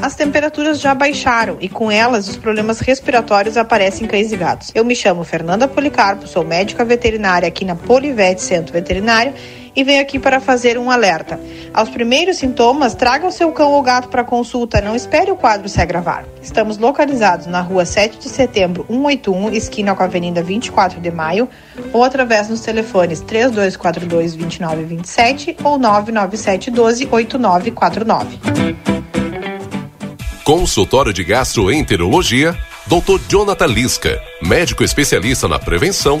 As temperaturas já baixaram e com elas os problemas respiratórios aparecem em cães e gatos. Eu me chamo Fernanda Policarpo, sou médica veterinária aqui na Polivete Centro Veterinário e venho aqui para fazer um alerta. Aos primeiros sintomas, traga o seu cão ou gato para consulta, não espere o quadro se agravar. Estamos localizados na rua 7 de setembro, 181, esquina com a Avenida 24 de Maio, ou através dos telefones 3242 2927 ou 997 12 8949. Consultório de Gastroenterologia, Dr. Jonathan Lisca, médico especialista na prevenção,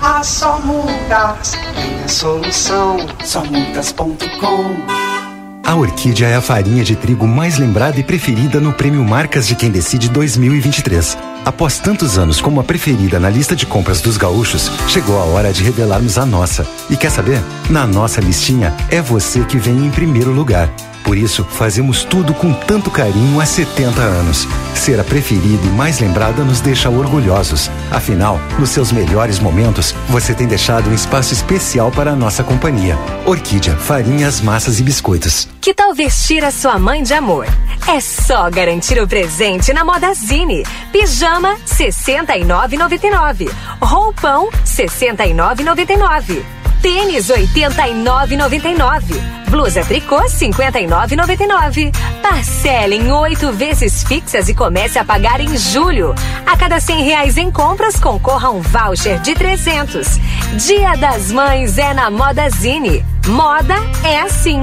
Ah, só multas tem a solução. Somultas.com A Orquídea é a farinha de trigo mais lembrada e preferida no Prêmio Marcas de Quem Decide 2023. Após tantos anos como a preferida na lista de compras dos gaúchos, chegou a hora de revelarmos a nossa. E quer saber? Na nossa listinha, é você que vem em primeiro lugar. Por isso, fazemos tudo com tanto carinho há 70 anos. Ser a preferida e mais lembrada nos deixa orgulhosos. Afinal, nos seus melhores momentos, você tem deixado um espaço especial para a nossa companhia. Orquídea, farinhas, massas e biscoitos. Que tal vestir a sua mãe de amor? É só garantir o presente na Modazine. Pijama 69,99. Roupão 69,99. Tênis 89,99. Blusa tricô 59,99. Parcela em oito vezes fixas e comece a pagar em julho. A cada cem reais em compras concorra um voucher de 300. Dia das Mães é na Modazine. Moda é assim.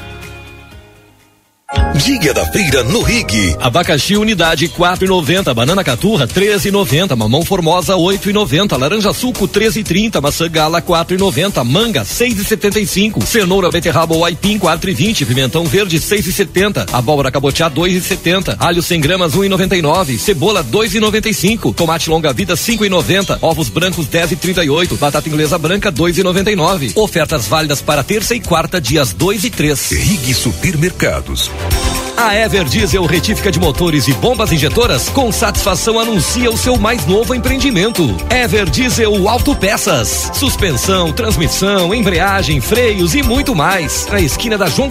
Dia da feira no Rig. Abacaxi unidade 4,90, banana caturra 13,90, mamão formosa 8,90, laranja suco 13,30, maçã gala 4,90, manga 6,75, cenoura beterraba ou aipim 4,20, pimentão verde 6,70, abóbora cabotiá 2,70, alho 100 gramas 1,99, cebola 2,95, tomate longa vida 5,90, ovos brancos 10,38, batata inglesa branca 2,99. Ofertas válidas para terça e quarta dias 2 e 3. Rig Supermercados. A Ever Diesel Retífica de Motores e Bombas Injetoras com satisfação anuncia o seu mais novo empreendimento. Ever Diesel Autopeças. Suspensão, transmissão, embreagem, freios e muito mais. Na esquina da João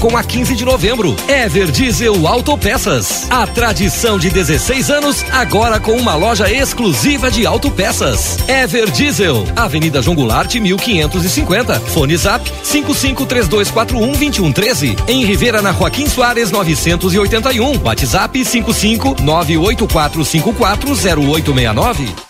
com a 15 de novembro. Ever Diesel Autopeças. A tradição de 16 anos agora com uma loja exclusiva de autopeças. Ever Diesel. Avenida João Goulart 1550. Fone Zap 5532412113. Em Rivera na Joaquim Soares 981. WhatsApp 55 984540869.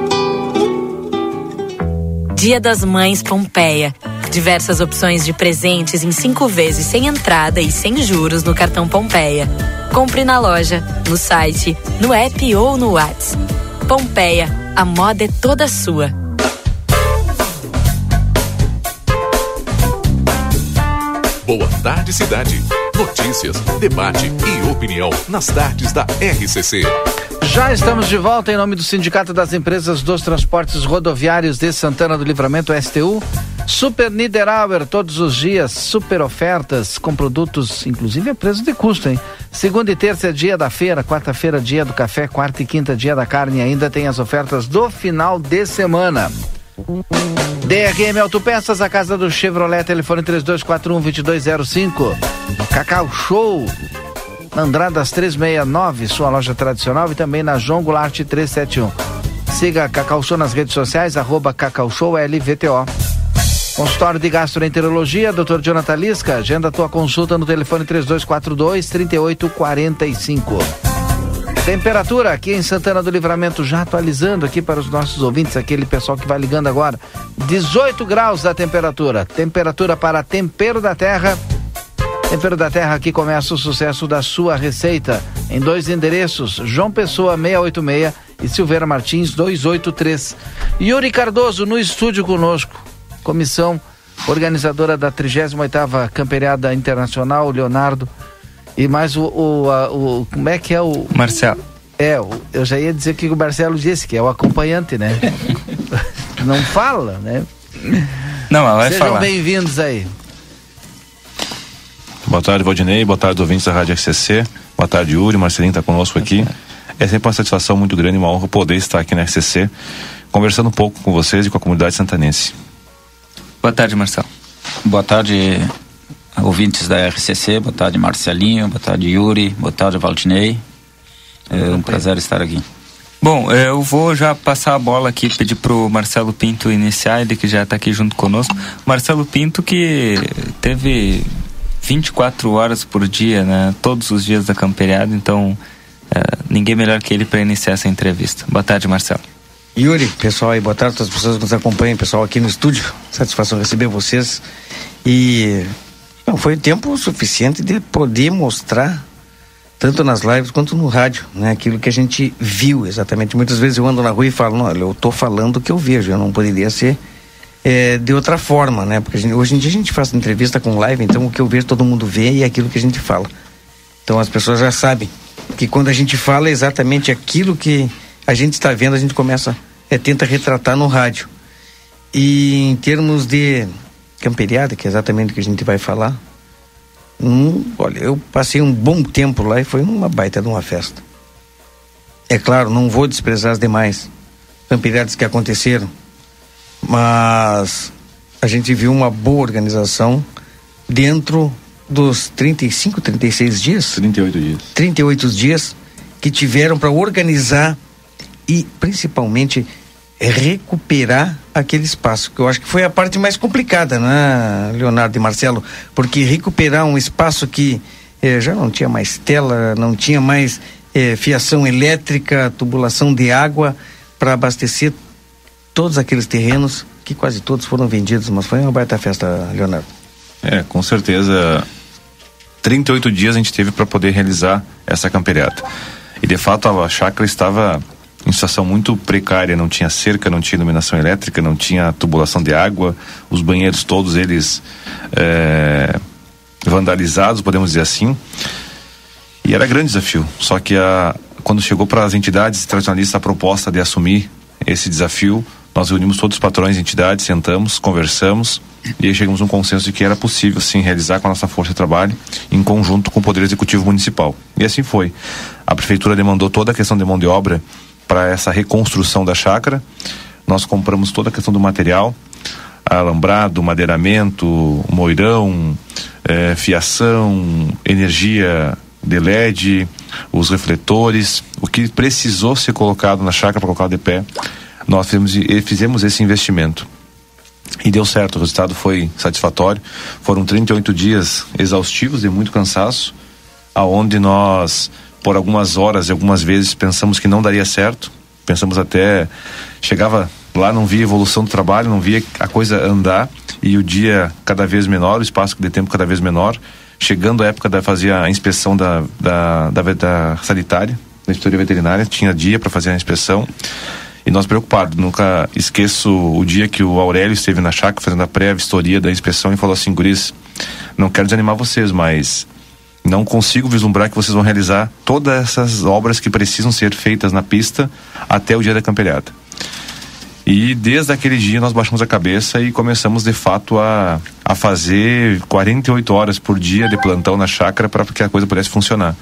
Dia das Mães Pompeia. Diversas opções de presentes em cinco vezes sem entrada e sem juros no cartão Pompeia. Compre na loja, no site, no app ou no WhatsApp. Pompeia, a moda é toda sua. Boa tarde, cidade. Notícias, debate e opinião nas tardes da RCC. Já estamos de volta em nome do Sindicato das Empresas dos Transportes Rodoviários de Santana do Livramento, STU. Super Niederauer, todos os dias, super ofertas com produtos, inclusive a preço de custo, hein? Segunda e terça é dia da feira, quarta-feira dia do café, quarta e quinta dia da carne. Ainda tem as ofertas do final de semana. DRM Autopeças, a casa do Chevrolet, telefone 3241-2205. Cacau Show, Andradas 369, sua loja tradicional e também na João Goulart 371. Siga Cacau Show nas redes sociais, arroba Cacau Show LVTO. Consultório de Gastroenterologia, Dr. Jonathan Lisca, agenda tua consulta no telefone 3242 3845. Temperatura aqui em Santana do Livramento, já atualizando aqui para os nossos ouvintes, aquele pessoal que vai ligando agora. 18 graus da temperatura. Temperatura para tempero da terra. Tempero da Terra aqui começa o sucesso da sua receita em dois endereços, João Pessoa 686 e Silveira Martins 283. Yuri Cardoso no estúdio conosco. Comissão organizadora da 38ª Camperiada Internacional, Leonardo. E mais o, o, a, o, como é que é o Marcelo. É, o, eu já ia dizer que o Marcelo disse que é o acompanhante, né? [LAUGHS] Não fala, né? Não, ela vai Sejam falar. bem-vindos aí. Boa tarde, Valdinei. Boa tarde, ouvintes da Rádio RCC. Boa tarde, Yuri. Marcelinho está conosco aqui. É sempre uma satisfação muito grande e uma honra poder estar aqui na RCC, conversando um pouco com vocês e com a comunidade santanense. Boa tarde, Marcelo. Boa tarde, ouvintes da RCC. Boa tarde, Marcelinho. Boa tarde, Yuri. Boa tarde, Valdinei. É um prazer estar aqui. Bom, eh, eu vou já passar a bola aqui, pedir pro Marcelo Pinto iniciar, ele que já está aqui junto conosco. Marcelo Pinto que teve 24 horas por dia, né? Todos os dias da camperiada, então eh, ninguém melhor que ele para iniciar essa entrevista. Boa tarde, Marcelo. Yuri, pessoal aí, boa tarde todas as pessoas que nos acompanham, pessoal aqui no estúdio. Satisfação receber vocês. E não foi tempo suficiente de poder mostrar tanto nas lives quanto no rádio, né? Aquilo que a gente viu exatamente. Muitas vezes eu ando na rua e falo, não, eu tô falando o que eu vejo, eu não poderia ser é, de outra forma, né? Porque gente- hoje em dia a gente faz entrevista com live, então o que eu vejo todo mundo vê e é aquilo que a gente fala. Então as pessoas já sabem que quando a gente fala é exatamente aquilo que a gente está vendo, a gente começa, é, tenta retratar no rádio. E em termos de camperiada, que é exatamente o que a gente vai falar, hum, olha, eu passei um bom tempo lá e foi uma baita de uma festa. É claro, não vou desprezar as demais camperiadas que aconteceram, mas a gente viu uma boa organização dentro dos 35, 36 dias? 38 dias. 38 dias que tiveram para organizar e principalmente recuperar aquele espaço, que eu acho que foi a parte mais complicada, né, Leonardo e Marcelo? Porque recuperar um espaço que eh, já não tinha mais tela, não tinha mais eh, fiação elétrica, tubulação de água para abastecer todos aqueles terrenos que quase todos foram vendidos, mas foi uma baita festa, Leonardo. É, com certeza. 38 dias a gente teve para poder realizar essa camperiada. E de fato a chácara estava em situação muito precária, não tinha cerca, não tinha iluminação elétrica, não tinha tubulação de água, os banheiros todos eles é, vandalizados, podemos dizer assim. E era grande desafio. Só que a, quando chegou para as entidades tradicionalistas a proposta de assumir esse desafio, nós reunimos todos os patrões de entidades, sentamos, conversamos e aí chegamos a um consenso de que era possível sim realizar com a nossa força de trabalho em conjunto com o Poder Executivo Municipal. E assim foi. A prefeitura demandou toda a questão de mão de obra para essa reconstrução da chácara. Nós compramos toda a questão do material, alambrado, madeiramento, moirão, eh, fiação, energia de LED, os refletores, o que precisou ser colocado na chácara para colocar de pé, nós fizemos, fizemos esse investimento. E deu certo, o resultado foi satisfatório. Foram 38 dias exaustivos, de muito cansaço, aonde nós, por algumas horas e algumas vezes, pensamos que não daria certo. Pensamos até. Chegava lá, não via evolução do trabalho, não via a coisa andar, e o dia cada vez menor, o espaço de tempo cada vez menor. Chegando a época da fazer a inspeção da, da, da, da sanitária, da inspetoria veterinária, tinha dia para fazer a inspeção. E nós preocupados, nunca esqueço o dia que o Aurélio esteve na chácara fazendo a pré-vistoria da inspeção e falou assim, guris, não quero desanimar vocês, mas não consigo vislumbrar que vocês vão realizar todas essas obras que precisam ser feitas na pista até o dia da camperiada. E desde aquele dia nós baixamos a cabeça e começamos de fato a, a fazer 48 horas por dia de plantão na chácara para que a coisa pudesse funcionar.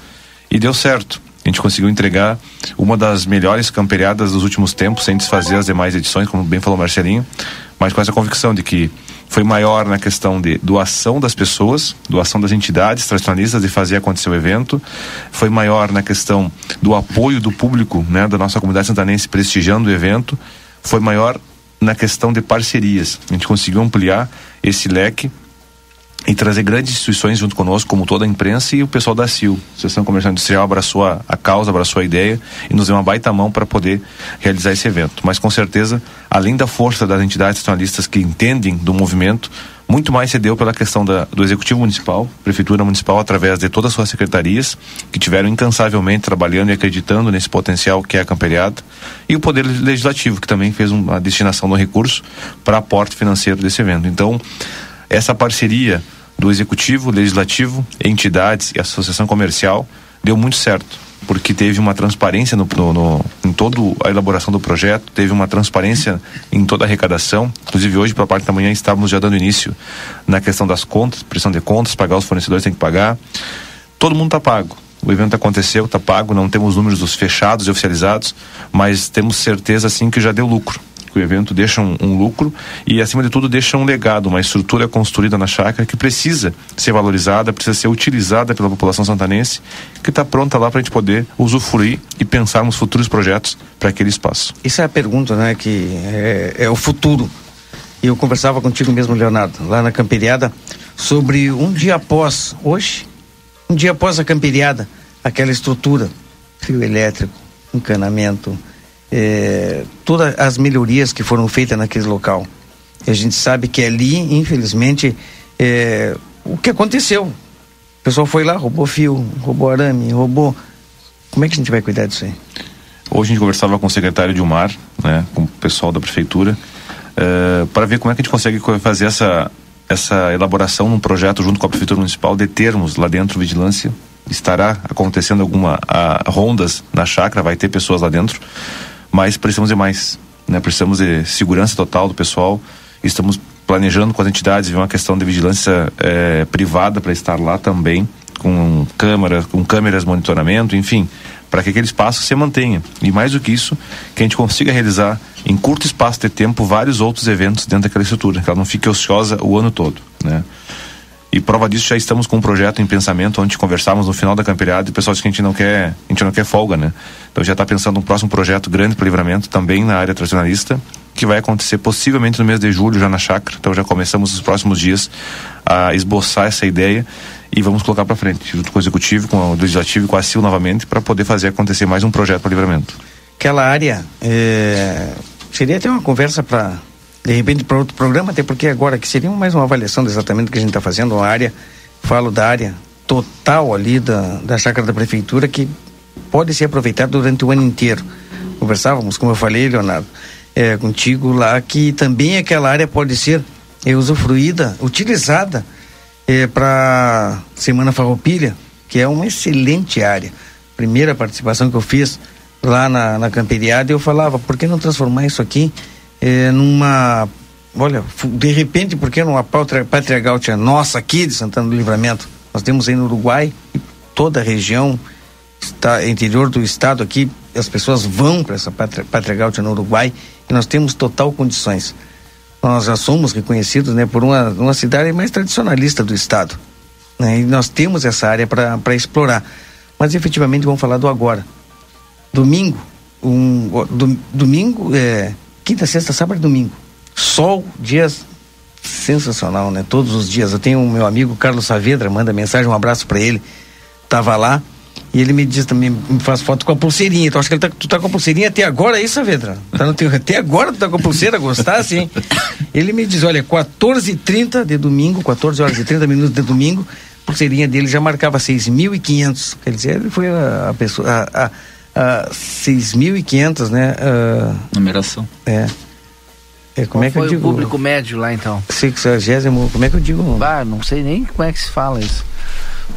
E deu certo. Gente conseguiu entregar uma das melhores camperiadas dos últimos tempos, sem desfazer as demais edições, como bem falou Marcelinho, mas com essa convicção de que foi maior na questão de doação das pessoas, doação das entidades tradicionalistas de fazer acontecer o evento, foi maior na questão do apoio do público, né, da nossa comunidade santanense prestigiando o evento, foi maior na questão de parcerias. A gente conseguiu ampliar esse leque e trazer grandes instituições junto conosco, como toda a imprensa e o pessoal da CIL. Associação Comercial Industrial abraçou a, a causa, abraçou a ideia e nos deu uma baita mão para poder realizar esse evento. Mas com certeza, além da força das entidades nacionalistas que entendem do movimento, muito mais se deu pela questão da, do Executivo Municipal, Prefeitura Municipal, através de todas as suas secretarias, que tiveram incansavelmente trabalhando e acreditando nesse potencial que é a camperiada, e o Poder Legislativo, que também fez uma destinação do recurso para aporte financeiro desse evento. Então, essa parceria do Executivo, Legislativo, entidades e Associação Comercial deu muito certo porque teve uma transparência no, no, no, em toda a elaboração do projeto, teve uma transparência em toda a arrecadação. Inclusive hoje, pela parte da manhã, estávamos já dando início na questão das contas, pressão de contas, pagar os fornecedores tem que pagar. Todo mundo está pago. O evento aconteceu, está pago, não temos números dos fechados e oficializados, mas temos certeza sim que já deu lucro que o evento deixa um, um, lucro e, acima de tudo, deixa um legado, uma estrutura construída na chácara que precisa ser valorizada, precisa ser utilizada pela população santanense, que está pronta lá para a gente poder usufruir e pensarmos futuros projetos para aquele espaço. Isso é a pergunta, né? Que é, é o futuro. E eu conversava contigo mesmo, Leonardo, lá na camperiada, sobre um dia após, hoje, um dia após a camperiada, aquela estrutura, fio elétrico, encanamento, é, todas as melhorias que foram feitas naquele local. E a gente sabe que ali, infelizmente, é, o que aconteceu? O pessoal foi lá, roubou fio, roubou arame, roubou. Como é que a gente vai cuidar disso aí? Hoje a gente conversava com o secretário Dilmar, né, com o pessoal da prefeitura, uh, para ver como é que a gente consegue fazer essa, essa elaboração num projeto junto com a prefeitura municipal de termos lá dentro vigilância. Estará acontecendo alguma a, rondas na chácara, vai ter pessoas lá dentro mas precisamos de mais. Né? Precisamos de segurança total do pessoal. Estamos planejando com as entidades uma questão de vigilância é, privada para estar lá também, com câmeras, com câmeras monitoramento, enfim, para que aquele espaço se mantenha. E mais do que isso, que a gente consiga realizar em curto espaço de tempo vários outros eventos dentro daquela estrutura, que ela não fique ociosa o ano todo, né? E prova disso, já estamos com um projeto em pensamento, onde conversávamos no final da campeonato e o pessoal disse que a gente não quer, a gente não quer folga, né? Então já está pensando um próximo projeto grande para livramento, também na área tradicionalista, que vai acontecer possivelmente no mês de julho, já na chácara. Então já começamos nos próximos dias a esboçar essa ideia e vamos colocar para frente, junto com o executivo, com o legislativo e com a CIL novamente, para poder fazer acontecer mais um projeto para livramento. Aquela área, é... seria até uma conversa para de repente para outro programa, até porque agora que seria mais uma avaliação exatamente do que a gente está fazendo, uma área, falo da área total ali da, da chácara da prefeitura que pode ser aproveitada durante o ano inteiro. Conversávamos, como eu falei, Leonardo, é, contigo lá, que também aquela área pode ser é, usufruída, utilizada é, para Semana Farroupilha, que é uma excelente área. Primeira participação que eu fiz lá na, na camperiada, eu falava, por que não transformar isso aqui é, numa. Olha, de repente, por que numa pátria, pátria gaúcha nossa aqui de Santana do Livramento? Nós temos aí no Uruguai, toda a região, está, interior do estado aqui, as pessoas vão para essa pátria, pátria no Uruguai e nós temos total condições. Nós já somos reconhecidos né, por uma, uma cidade mais tradicionalista do estado. Né, e nós temos essa área para explorar. Mas efetivamente vamos falar do agora. Domingo, um, do, domingo é, quinta, sexta, sábado e domingo. Sol, dias sensacional, né? Todos os dias. Eu tenho o meu amigo Carlos Saavedra, manda mensagem, um abraço para ele. Tava lá e ele me diz também, me faz foto com a pulseirinha. Então acho que ele tá, tu tá com a pulseirinha até agora, é isso, Saavedra? Tá no teu, [LAUGHS] até agora tu tá com a pulseira, gostasse, hein? [LAUGHS] Ele me diz, olha, 14h30 de domingo, 14 horas e 30 minutos de domingo, a pulseirinha dele já marcava 6.500. Quer dizer, ele foi a, a pessoa. A, a, uh, 6.500, né? Uh, Numeração. É. é como Qual é que eu digo? o público médio lá então? 60, como é que eu digo? Ah, não sei nem como é que se fala isso.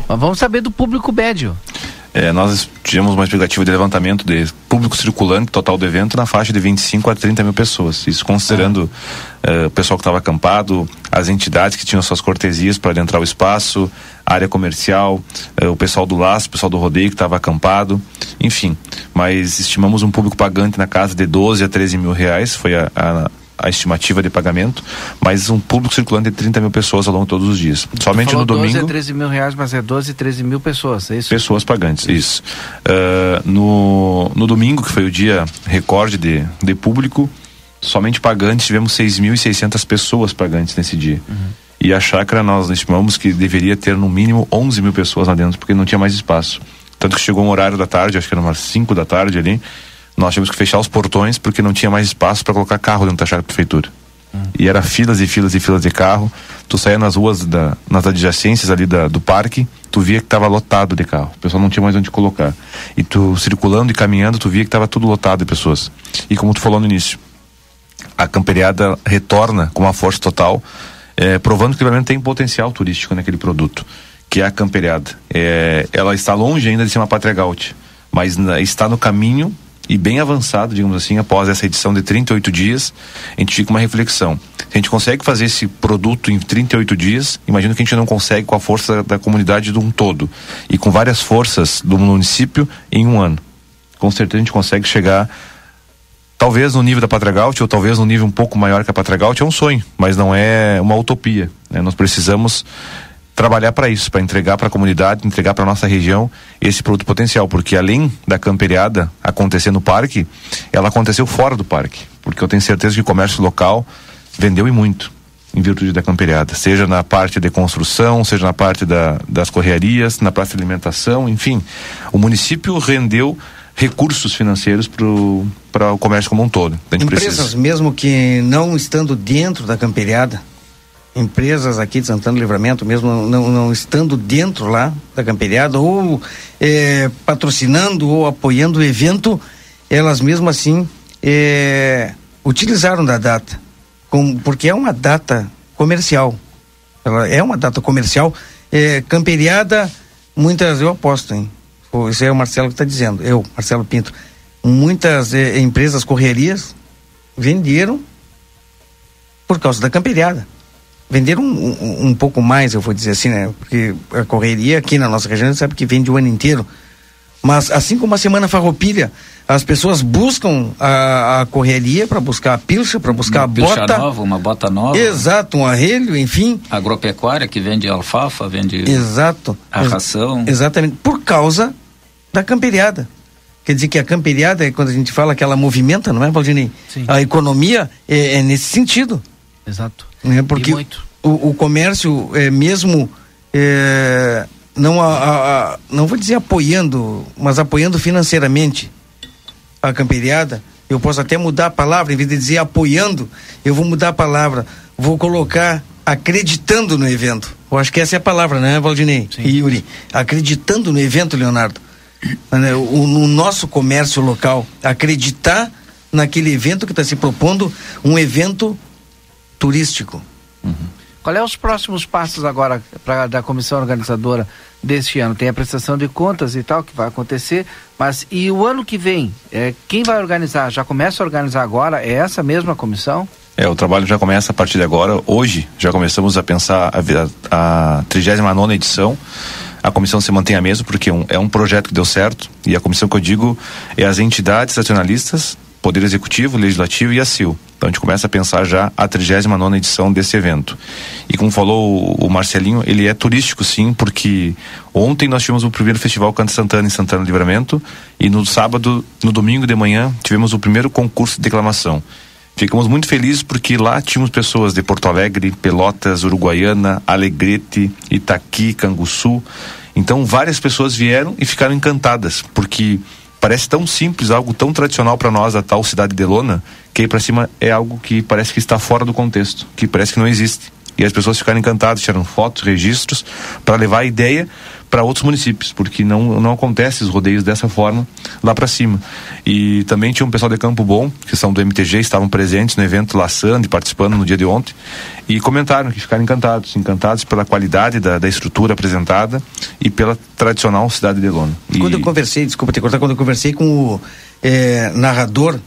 Mas vamos saber do público médio. É, nós tivemos uma expectativa de levantamento de público circulante total do evento na faixa de 25 a 30 mil pessoas. Isso considerando ah. uh, o pessoal que estava acampado, as entidades que tinham suas cortesias para adentrar o espaço, área comercial, uh, o pessoal do laço, o pessoal do rodeio que estava acampado, enfim. Mas estimamos um público pagante na casa de 12 a 13 mil reais, foi a, a a estimativa de pagamento, mas um público circulante de 30 mil pessoas ao longo de todos os dias. Somente no domingo. 12 a 13 mil reais, mas é 12 a 13 mil pessoas, é isso? Pessoas pagantes, isso. Uh, no, no domingo, que foi o dia recorde de, de público, somente pagantes, tivemos 6.600 pessoas pagantes nesse dia. Uhum. E a chácara nós estimamos que deveria ter no mínimo 11 mil pessoas lá dentro, porque não tinha mais espaço. Tanto que chegou um horário da tarde, acho que era umas 5 da tarde ali, nós tivemos que fechar os portões porque não tinha mais espaço para colocar carro dentro da chácara da prefeitura. E era filas e filas e filas de carro. Tu saía nas ruas, da, nas adjacências ali da, do parque, tu via que estava lotado de carro. O pessoal não tinha mais onde colocar. E tu circulando e caminhando, tu via que estava tudo lotado de pessoas. E como tu falou no início, a camperiada retorna com uma força total, eh, provando que realmente tem potencial turístico naquele produto, que é a camperiada. Eh, ela está longe ainda de ser uma pátria mas na- está no caminho e bem avançado, digamos assim, após essa edição de 38 dias, a gente fica uma reflexão. Se a gente consegue fazer esse produto em 38 dias, imagino que a gente não consegue com a força da comunidade de um todo e com várias forças do município em um ano. Com certeza a gente consegue chegar talvez no nível da Pátria Gaúcha ou talvez no nível um pouco maior que a Pátria Gaúcha é um sonho, mas não é uma utopia. né? Nós precisamos trabalhar para isso, para entregar para a comunidade, entregar para nossa região esse produto potencial, porque além da camperiada acontecer no parque, ela aconteceu fora do parque, porque eu tenho certeza que o comércio local vendeu e muito em virtude da camperiada, seja na parte de construção, seja na parte da, das correarias, na parte de alimentação, enfim, o município rendeu recursos financeiros para o comércio como um todo. Empresas precisa. mesmo que não estando dentro da camperiada, empresas aqui de Santana do Livramento, mesmo não, não, não estando dentro lá da camperiada, ou eh, patrocinando ou apoiando o evento, elas mesmo assim eh, utilizaram da data, com, porque é uma data comercial. Ela é uma data comercial. Eh, camperiada, muitas, eu aposto, hein? Isso é o Marcelo que está dizendo, eu, Marcelo Pinto. Muitas eh, empresas correrias venderam por causa da camperiada. Venderam um, um- um pouco mais, eu vou dizer assim, né? Porque a correria aqui na nossa região a sabe que vende o ano inteiro. Mas assim como a Semana Farroupilha, as pessoas buscam a, a correria para buscar a pilcha, para buscar a Uma pilcha bota. nova, uma bota nova. Exato, um arrelho, enfim. Agropecuária que vende alfafa, vende Exato. a ração. Exatamente. Por causa da camperiada. Quer dizer que a camperiada é quando a gente fala que ela movimenta, não é, Valdinei? Sim. A economia é, é nesse sentido. Exato. Né? Porque o, o comércio é mesmo é, não a, a- a- não vou dizer apoiando, mas apoiando financeiramente a camperiada. Eu posso até mudar a palavra, em vez de dizer apoiando, eu vou mudar a palavra. Vou colocar acreditando no evento. Eu acho que essa é a palavra, né, Valdinei e Yuri? Acreditando no evento, Leonardo. Né, O, no nosso comércio local, acreditar naquele evento que está se propondo, um evento turístico. Qual é os próximos passos agora pra, da comissão organizadora deste ano? Tem a prestação de contas e tal que vai acontecer, mas e o ano que vem? É, quem vai organizar? Já começa a organizar agora? É essa mesma comissão? É, o trabalho já começa a partir de agora. Hoje já começamos a pensar a, a 39 edição. A comissão se mantém a mesma porque um- é um projeto que deu certo. E a comissão que eu digo é as entidades nacionalistas, Poder Executivo, Legislativo e a CIL. Então a gente começa a pensar já a 39 edição desse evento. E como falou o, Marcelinho, ele é turístico sim, porque ontem nós tivemos o primeiro festival Canto Santana em Santana do Livramento e no sábado, no domingo de manhã, tivemos o primeiro concurso de declamação. Ficamos muito felizes porque lá tínhamos pessoas de Porto Alegre, Pelotas, Uruguaiana, Alegrete, Itaqui, Canguçu. Então várias pessoas vieram e ficaram encantadas, porque parece tão simples, algo tão tradicional para nós, a tal cidade de Lona, que aí para cima é algo que parece que está fora do contexto, que parece que não existe. E as pessoas ficaram encantadas, tiraram fotos, registros, para levar a ideia para outros municípios, porque não, não acontece os rodeios dessa forma lá para cima. E também tinha um pessoal de Campo Bom, que são do MTG, estavam presentes no evento laçando e participando no dia de ontem, e comentaram que ficaram encantados, encantados pela qualidade da, da estrutura apresentada e pela tradicional cidade de Lona. E Quando eu conversei, desculpa te cortar, quando eu conversei com o eh, narrador,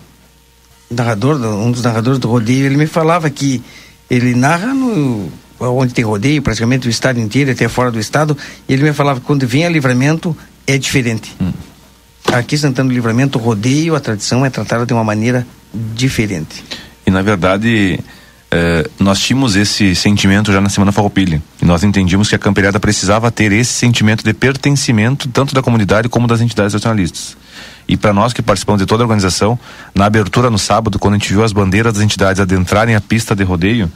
narrador, do- um dos narradores do rodeio, ele me falava que ele narra no onde tem rodeio, praticamente o estado inteiro, até fora do estado, e ele me falava que quando vem a livramento é diferente. Aqui em Santana do Livramento, o rodeio, a tradição é tratada de uma maneira diferente. E na verdade, eh, nós tínhamos esse sentimento já na Semana Farroupilha. E nós entendíamos que a camperiada precisava ter esse sentimento de pertencimento, tanto da comunidade como das entidades nacionalistas. E para nós que participamos de toda a organização, na abertura no sábado, quando a gente viu as bandeiras das entidades adentrarem a pista de rodeio,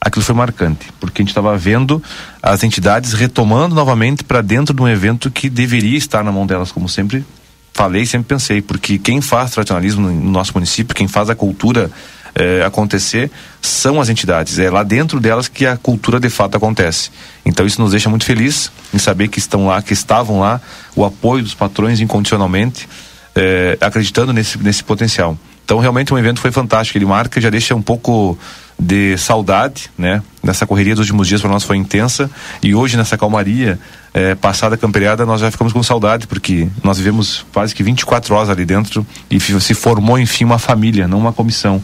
aquilo foi marcante, porque a gente estava vendo as entidades retomando novamente para dentro de um evento que deveria estar na mão delas, como sempre falei, sempre pensei, porque quem faz tradicionalismo no nosso município, quem faz a cultura eh, acontecer, são as entidades. É lá dentro delas que a cultura de fato acontece. Então isso nos deixa muito feliz em saber que estão lá, que estavam lá, o apoio dos patrões incondicionalmente, eh, acreditando nesse, nesse potencial. Então realmente um evento foi fantástico, ele marca, já deixa um pouco de saudade, né? Nessa correria dos últimos dias para nós foi intensa e hoje nessa calmaria é, passada a camperiada nós já ficamos com saudade porque nós vivemos quase que 24 horas ali dentro e se formou enfim uma família, não uma comissão.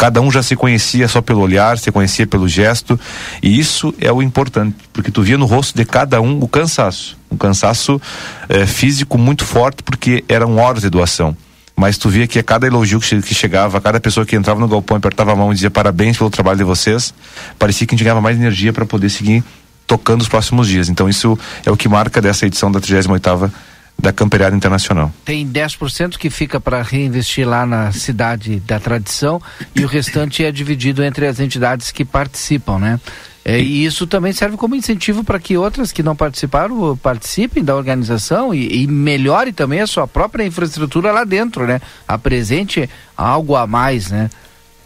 Cada um já se conhecia só pelo olhar, se conhecia pelo gesto e isso é o importante porque tu via no rosto de cada um o cansaço, um cansaço é, físico muito forte porque eram horas de doação mas tu via que a cada elogio que chegava, a cada pessoa que entrava no galpão apertava a mão e dizia parabéns pelo trabalho de vocês, parecia que a gente ganhava mais energia para poder seguir tocando os próximos dias. Então isso é o que marca dessa edição da 38ª da Camperiada Internacional. Tem 10% que fica para reinvestir lá na cidade da tradição e o restante é dividido entre as entidades que participam, né? É, e isso também serve como incentivo para que outras que não participaram participem da organização e, e, melhore também a sua própria infraestrutura lá dentro, né? Apresente algo a mais, né?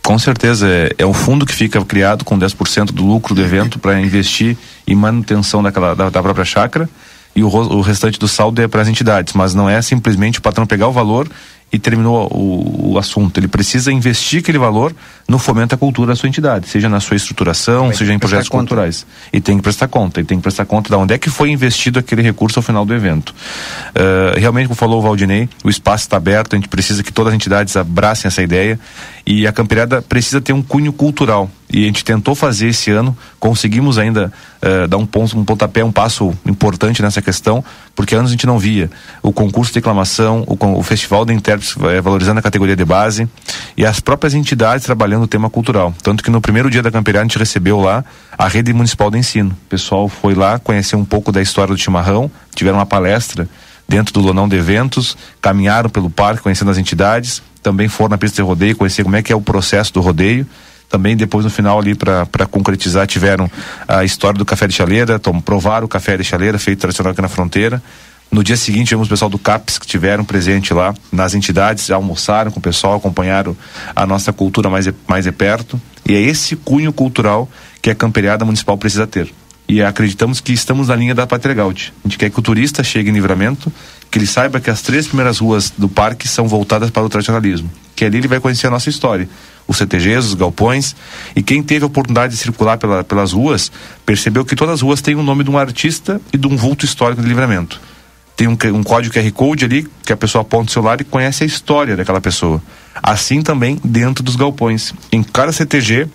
Com certeza, é, é um fundo que fica criado com 10% do lucro do evento para investir em manutenção daquela, da, da própria chácara e o, o restante do saldo é para as entidades, mas não é simplesmente o patrão pegar o valor e terminou o, o, assunto. Ele precisa investir aquele valor no fomento da cultura da sua entidade, seja na sua estruturação, seja em projetos conta. culturais. E tem que prestar conta, e tem que prestar conta de onde é que foi investido aquele recurso ao final do evento. Uh, realmente, como falou o Valdinei, o espaço está aberto, a gente precisa que todas as entidades abracem essa ideia e a Camperiada precisa ter um cunho cultural. E a gente tentou fazer esse ano, conseguimos ainda uh, dar um, ponto, um pontapé, um passo importante nessa questão, porque anos a gente não via o concurso de declamação, o, o festival de intérpretes uh, valorizando a categoria de base e as próprias entidades trabalhando o tema cultural. Tanto que no primeiro dia da Camperiada a gente recebeu lá a rede municipal de ensino. O pessoal foi lá conhecer um pouco da história do chimarrão, tiveram uma palestra dentro do Lonão de Eventos, caminharam pelo parque conhecendo as entidades, também foram na pista de rodeio conhecer como é que é o processo do rodeio. Também depois no final ali para concretizar tiveram a história do café de chaleira, tom, provaram o café de chaleira feito tradicional aqui na fronteira. No dia seguinte, tivemos o pessoal do CAPES que tiveram presente lá nas entidades, almoçaram com o pessoal, acompanharam a nossa cultura mais, mais de perto. E é esse cunho cultural que a camperiada municipal precisa ter. E acreditamos que estamos na linha da Pátria Gaúcha. A gente quer que o turista chegue em livramento, que ele saiba que as três primeiras ruas do parque são voltadas para o tradicionalismo. Que ali ele vai conhecer a nossa história. Os CTGs, os galpões. E quem teve a oportunidade de circular pela, pelas ruas, percebeu que todas as ruas têm o nome de um artista e de um vulto histórico de livramento. Tem um, um código QR Code ali, que a pessoa aponta o celular e conhece a história daquela pessoa. Assim também dentro dos galpões. Em cada CTG,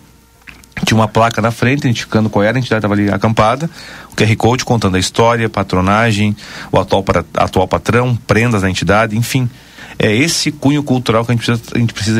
tinha uma placa na frente indicando qual era a entidade que estava ali acampada, o QR Code contando a história, patronagem, o atual, para, atual patrão, prendas da entidade, enfim. É esse cunho cultural que a gente precisa, a gente precisa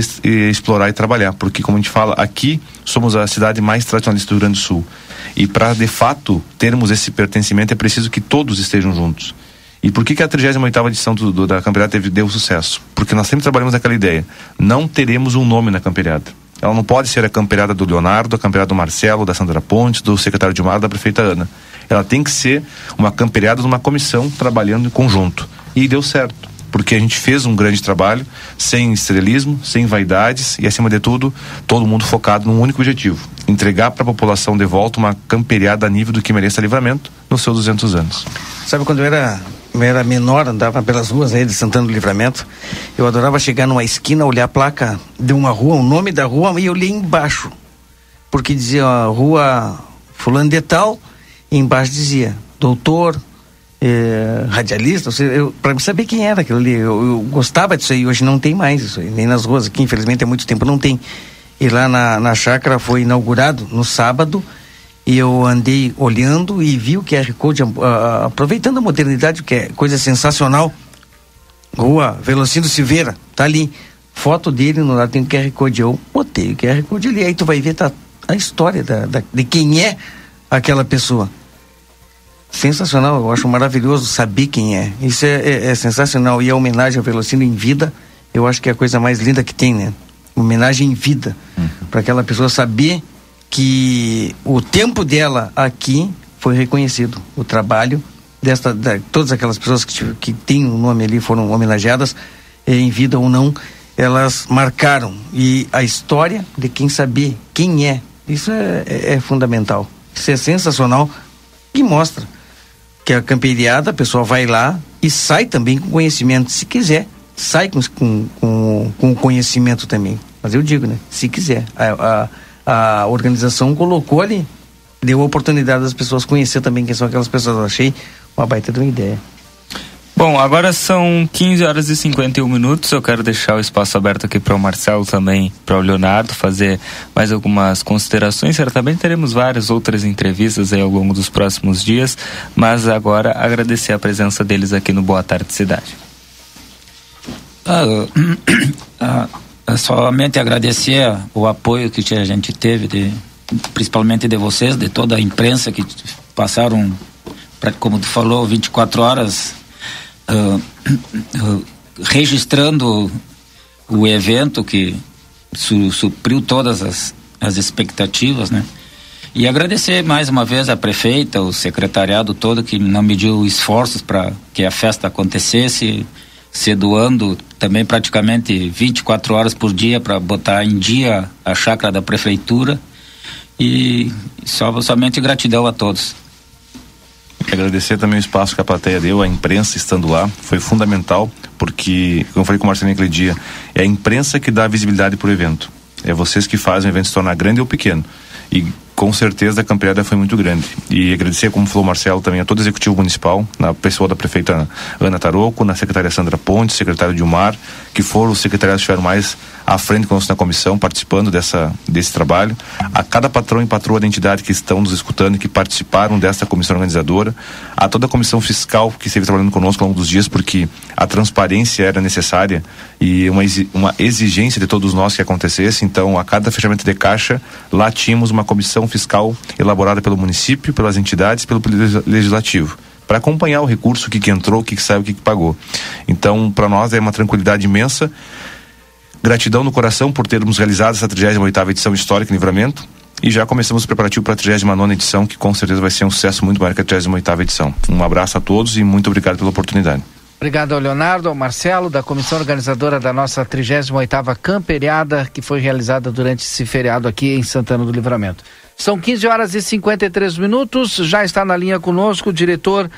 explorar e trabalhar, porque, como a gente fala, aqui somos a cidade mais tradicionalista do Rio Grande do Sul. E para, de fato, termos esse pertencimento, é preciso que todos estejam juntos. E por que, que a 38 edição do, do, da campeonato teve, deu sucesso? Porque nós sempre trabalhamos naquela ideia. Não teremos um nome na campeonato ela não pode ser a campeirada do Leonardo, a campeirada do Marcelo, da Sandra Pontes, do secretário de Mar, da prefeita Ana. Ela tem que ser uma campeirada de uma comissão trabalhando em conjunto. E deu certo porque a gente fez um grande trabalho sem estrelismo, sem vaidades e, acima de tudo, todo mundo focado num único objetivo: entregar para a população de volta uma camperiada a nível do que mereça livramento nos seus 200 anos. Sabe quando eu era eu era menor, andava pelas ruas aí de Santana do Livramento. Eu adorava chegar numa esquina, olhar a placa de uma rua, o nome da rua, e eu li embaixo. Porque dizia rua fulano de tal, e embaixo dizia doutor, eh, radialista, para saber quem era aquilo ali. Eu, eu, gostava disso aí, hoje não tem mais isso aí, nem nas ruas aqui, infelizmente há muito tempo não tem. E lá na, na chácara foi inaugurado no sábado, e eu andei olhando e vi o QR Code, uh, aproveitando a modernidade, que é coisa sensacional. Rua Velocino Silveira, tá ali. Foto dele no lado tem o QR Code. Eu botei o QR Code ali, aí tu vai ver tá, a história da, da, de quem é aquela pessoa. Sensacional, eu acho maravilhoso saber quem é. Isso é, é, é sensacional. E a homenagem ao Velocino em vida, eu acho que é a coisa mais linda que tem, né? Homenagem em vida. Uhum. Para aquela pessoa saber que o tempo dela aqui foi reconhecido, o trabalho desta, de, todas aquelas pessoas que, que têm o nome ali foram homenageadas, eh, em vida ou não, elas marcaram. E a história de quem saber quem é, isso é, é, é fundamental. Isso é sensacional e mostra que a camperiada, a pessoa vai lá e sai também com conhecimento, se quiser. Sai com, com, com, com conhecimento também. Mas eu digo, né? Se quiser. A, a, a organização colocou ali, deu a oportunidade das pessoas conhecer também quem são aquelas pessoas. Eu achei uma baita de uma ideia. Bom, agora são 15 horas e 51 minutos. Eu quero deixar o espaço aberto aqui para o Marcelo também, para o Leonardo, fazer mais algumas considerações. Certamente teremos várias outras entrevistas aí ao longo dos próximos dias, mas agora agradecer a presença deles aqui no Boa Tarde Cidade. Ah, [CLEARS THROAT] ah, somente agradecer o apoio que a gente teve, de, principalmente de vocês, de toda a imprensa que passaram, pra, como tu falou, 24 horas uh, uh, registrando o evento que su, supriu todas as, as expectativas, né? E agradecer mais uma vez a prefeita, o secretariado todo que não mediu esforços para que a festa acontecesse, se doando também praticamente 24 horas por dia para botar em dia a chácara da prefeitura. E só, somente gratidão a todos. Agradecer também o espaço que a plateia deu, a imprensa estando lá, foi fundamental, porque, como eu falei com o Marcelinho aquele dia, é a imprensa que dá visibilidade para o evento. É vocês que fazem o evento se tornar grande ou pequeno. E com certeza a campeada foi muito grande. E agradecer, como falou o Marcelo, também a todo o executivo municipal, na pessoa da prefeita Ana Taroco, na secretária Sandra Ponte, secretário Dilmar, que foram os secretários que estiveram mais à frente conosco na comissão, participando dessa, desse trabalho. A cada patrão e patroa da entidade que estão nos escutando e que participaram dessa comissão organizadora. A toda a comissão fiscal que esteve trabalhando conosco ao longo dos dias, porque a transparência era necessária e uma, uma exigência de todos nós que acontecesse. Então, a cada fechamento de caixa, lá tínhamos uma comissão fiscal elaborada pelo município, pelas entidades, pelo legislativo para acompanhar o recurso, o que, que entrou, o que, que saiu, o que, que pagou. Então, para nós é uma tranquilidade imensa. Gratidão no coração por termos realizado essa 38 edição histórica em Livramento. E já começamos o preparativo para a 39 edição, que com certeza vai ser um sucesso muito maior que a 38 edição. Um abraço a todos e muito obrigado pela oportunidade. Obrigado ao Leonardo, ao Marcelo, da comissão organizadora da nossa 38ª Camperiada, que foi realizada durante esse feriado aqui em Santana do Livramento. São 15 horas e 53 minutos, já está na linha conosco o diretor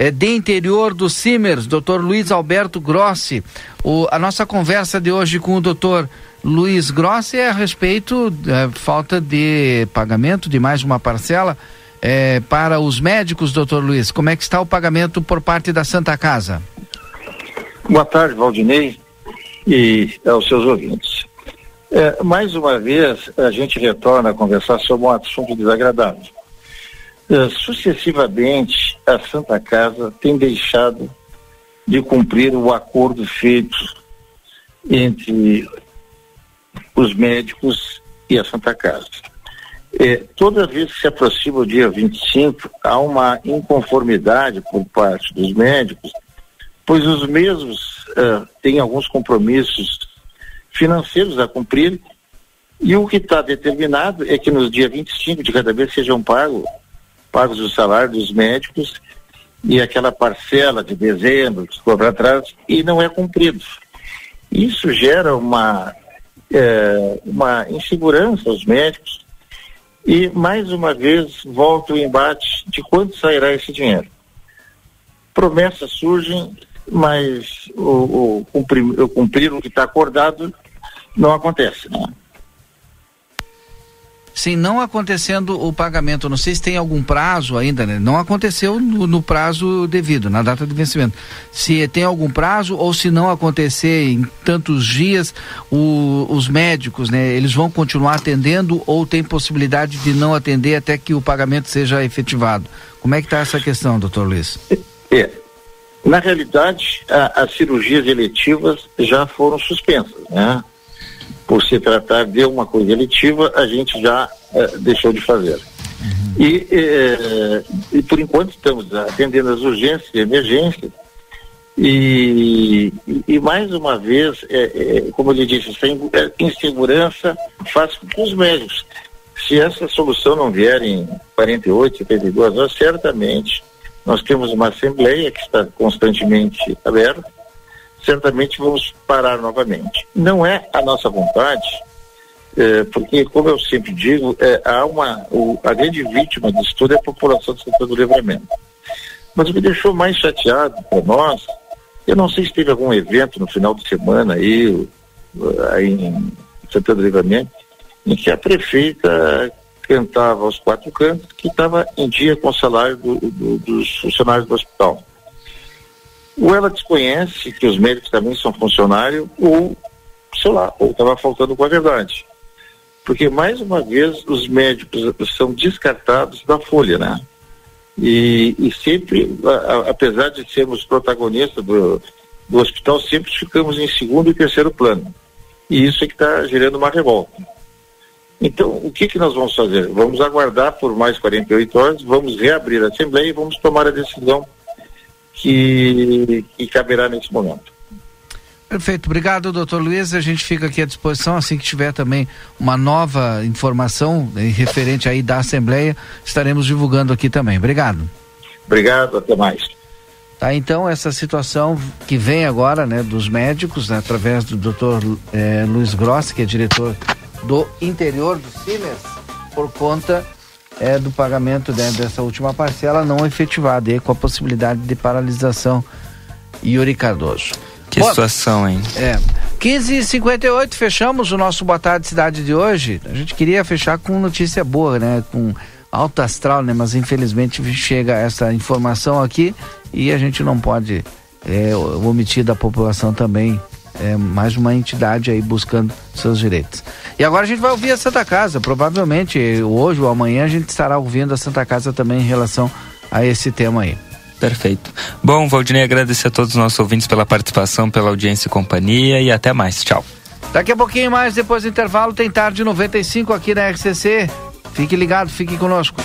eh, de interior do Simers, doutor Luiz Alberto Grossi. O, a nossa conversa de hoje com o doutor Luiz Grossi é a respeito da falta de pagamento de mais uma parcela eh, para os médicos, doutor Luiz. Como é que está o pagamento por parte da Santa Casa? Boa tarde, Valdinei e aos seus ouvintes. É, mais uma vez, a gente retorna a conversar sobre um assunto desagradável. É, sucessivamente, a Santa Casa tem deixado de cumprir o acordo feito entre os médicos e a Santa Casa. É, toda vez que se aproxima o dia 25, há uma inconformidade por parte dos médicos pois os mesmos uh, têm alguns compromissos financeiros a cumprir e o que está determinado é que nos dias 25 de cada mês sejam pagos pagos os salários dos médicos e aquela parcela de dezembro que ficou para atrás e não é cumprido. Isso gera uma, é, uma insegurança aos médicos e mais uma vez volta o embate de quanto sairá esse dinheiro. Promessas surgem mas o, o cumprir, o cumprir o que está acordado não acontece. Né? Sim, não acontecendo o pagamento, não sei se tem algum prazo ainda, né? Não aconteceu no, no, prazo devido, na data de vencimento. Se tem algum prazo ou se não acontecer em tantos dias, o, os médicos, né? Eles vão continuar atendendo ou tem possibilidade de não atender até que o pagamento seja efetivado? Como é que está essa questão, doutor Luiz? É, na realidade, a, as cirurgias eletivas já foram suspensas, né? Por se tratar de uma coisa eletiva, a gente já eh, deixou de fazer. Uhum. E, eh, e, por enquanto estamos atendendo as urgências e emergências. E, e, mais uma vez, é, é, como eu lhe disse, essa insegurança faz com que os médicos se essa solução não vier em 48, 72 horas, certamente nós temos uma assembleia que está constantemente aberta, certamente vamos parar novamente. Não é a nossa vontade, é, porque, como eu sempre digo, é, há uma, o, a grande vítima disso tudo é a população de Santana do Livramento. Mas o que deixou mais chateado para nós, eu não sei se teve algum evento no final de semana aí, aí em Santana do Livramento, em que a prefeita cantava aos quatro cantos que estava em dia com o salário do, do, dos funcionários do hospital. Ou ela desconhece que os médicos também são funcionários, ou, sei lá, ou estava faltando com a verdade. Porque, mais uma vez, os médicos são descartados da folha, né? E, e sempre, a, apesar de sermos protagonistas do, do hospital, sempre ficamos em segundo e terceiro plano. E isso é que está gerando uma revolta. Então, o que, que nós vamos fazer? Vamos aguardar por mais 48 horas, vamos reabrir a Assembleia e vamos tomar a decisão que, que caberá nesse momento. Perfeito, obrigado, doutor Luiz. A gente fica aqui à disposição assim que tiver também uma nova informação eh, referente aí da Assembleia, estaremos divulgando aqui também. Obrigado. Obrigado, até mais. Tá, então essa situação que vem agora, né, dos médicos, né, através do doutor eh, Luiz Grossi, que é diretor do interior do Simers por conta é, do pagamento né, dessa última parcela não efetivada, e com a possibilidade de paralisação. Yuri Cardoso. Que situação, hein? É. 15 e 58 fechamos o nosso Boa Tarde Cidade de hoje. A gente queria fechar com notícia boa, né? Com alto astral, né? Mas infelizmente chega essa informação aqui e a gente não pode é, omitir da população também é, mais uma entidade aí buscando seus direitos. E agora a gente vai ouvir a Santa Casa. Provavelmente hoje ou amanhã a gente estará ouvindo a Santa Casa também em relação a esse tema aí. Perfeito. Bom, Valdinei, agradecer a todos os nossos ouvintes pela participação, pela audiência e companhia e até mais. Tchau. Daqui a pouquinho mais, depois do intervalo, tem tarde 95 aqui na RCC. Fique ligado, fique conosco.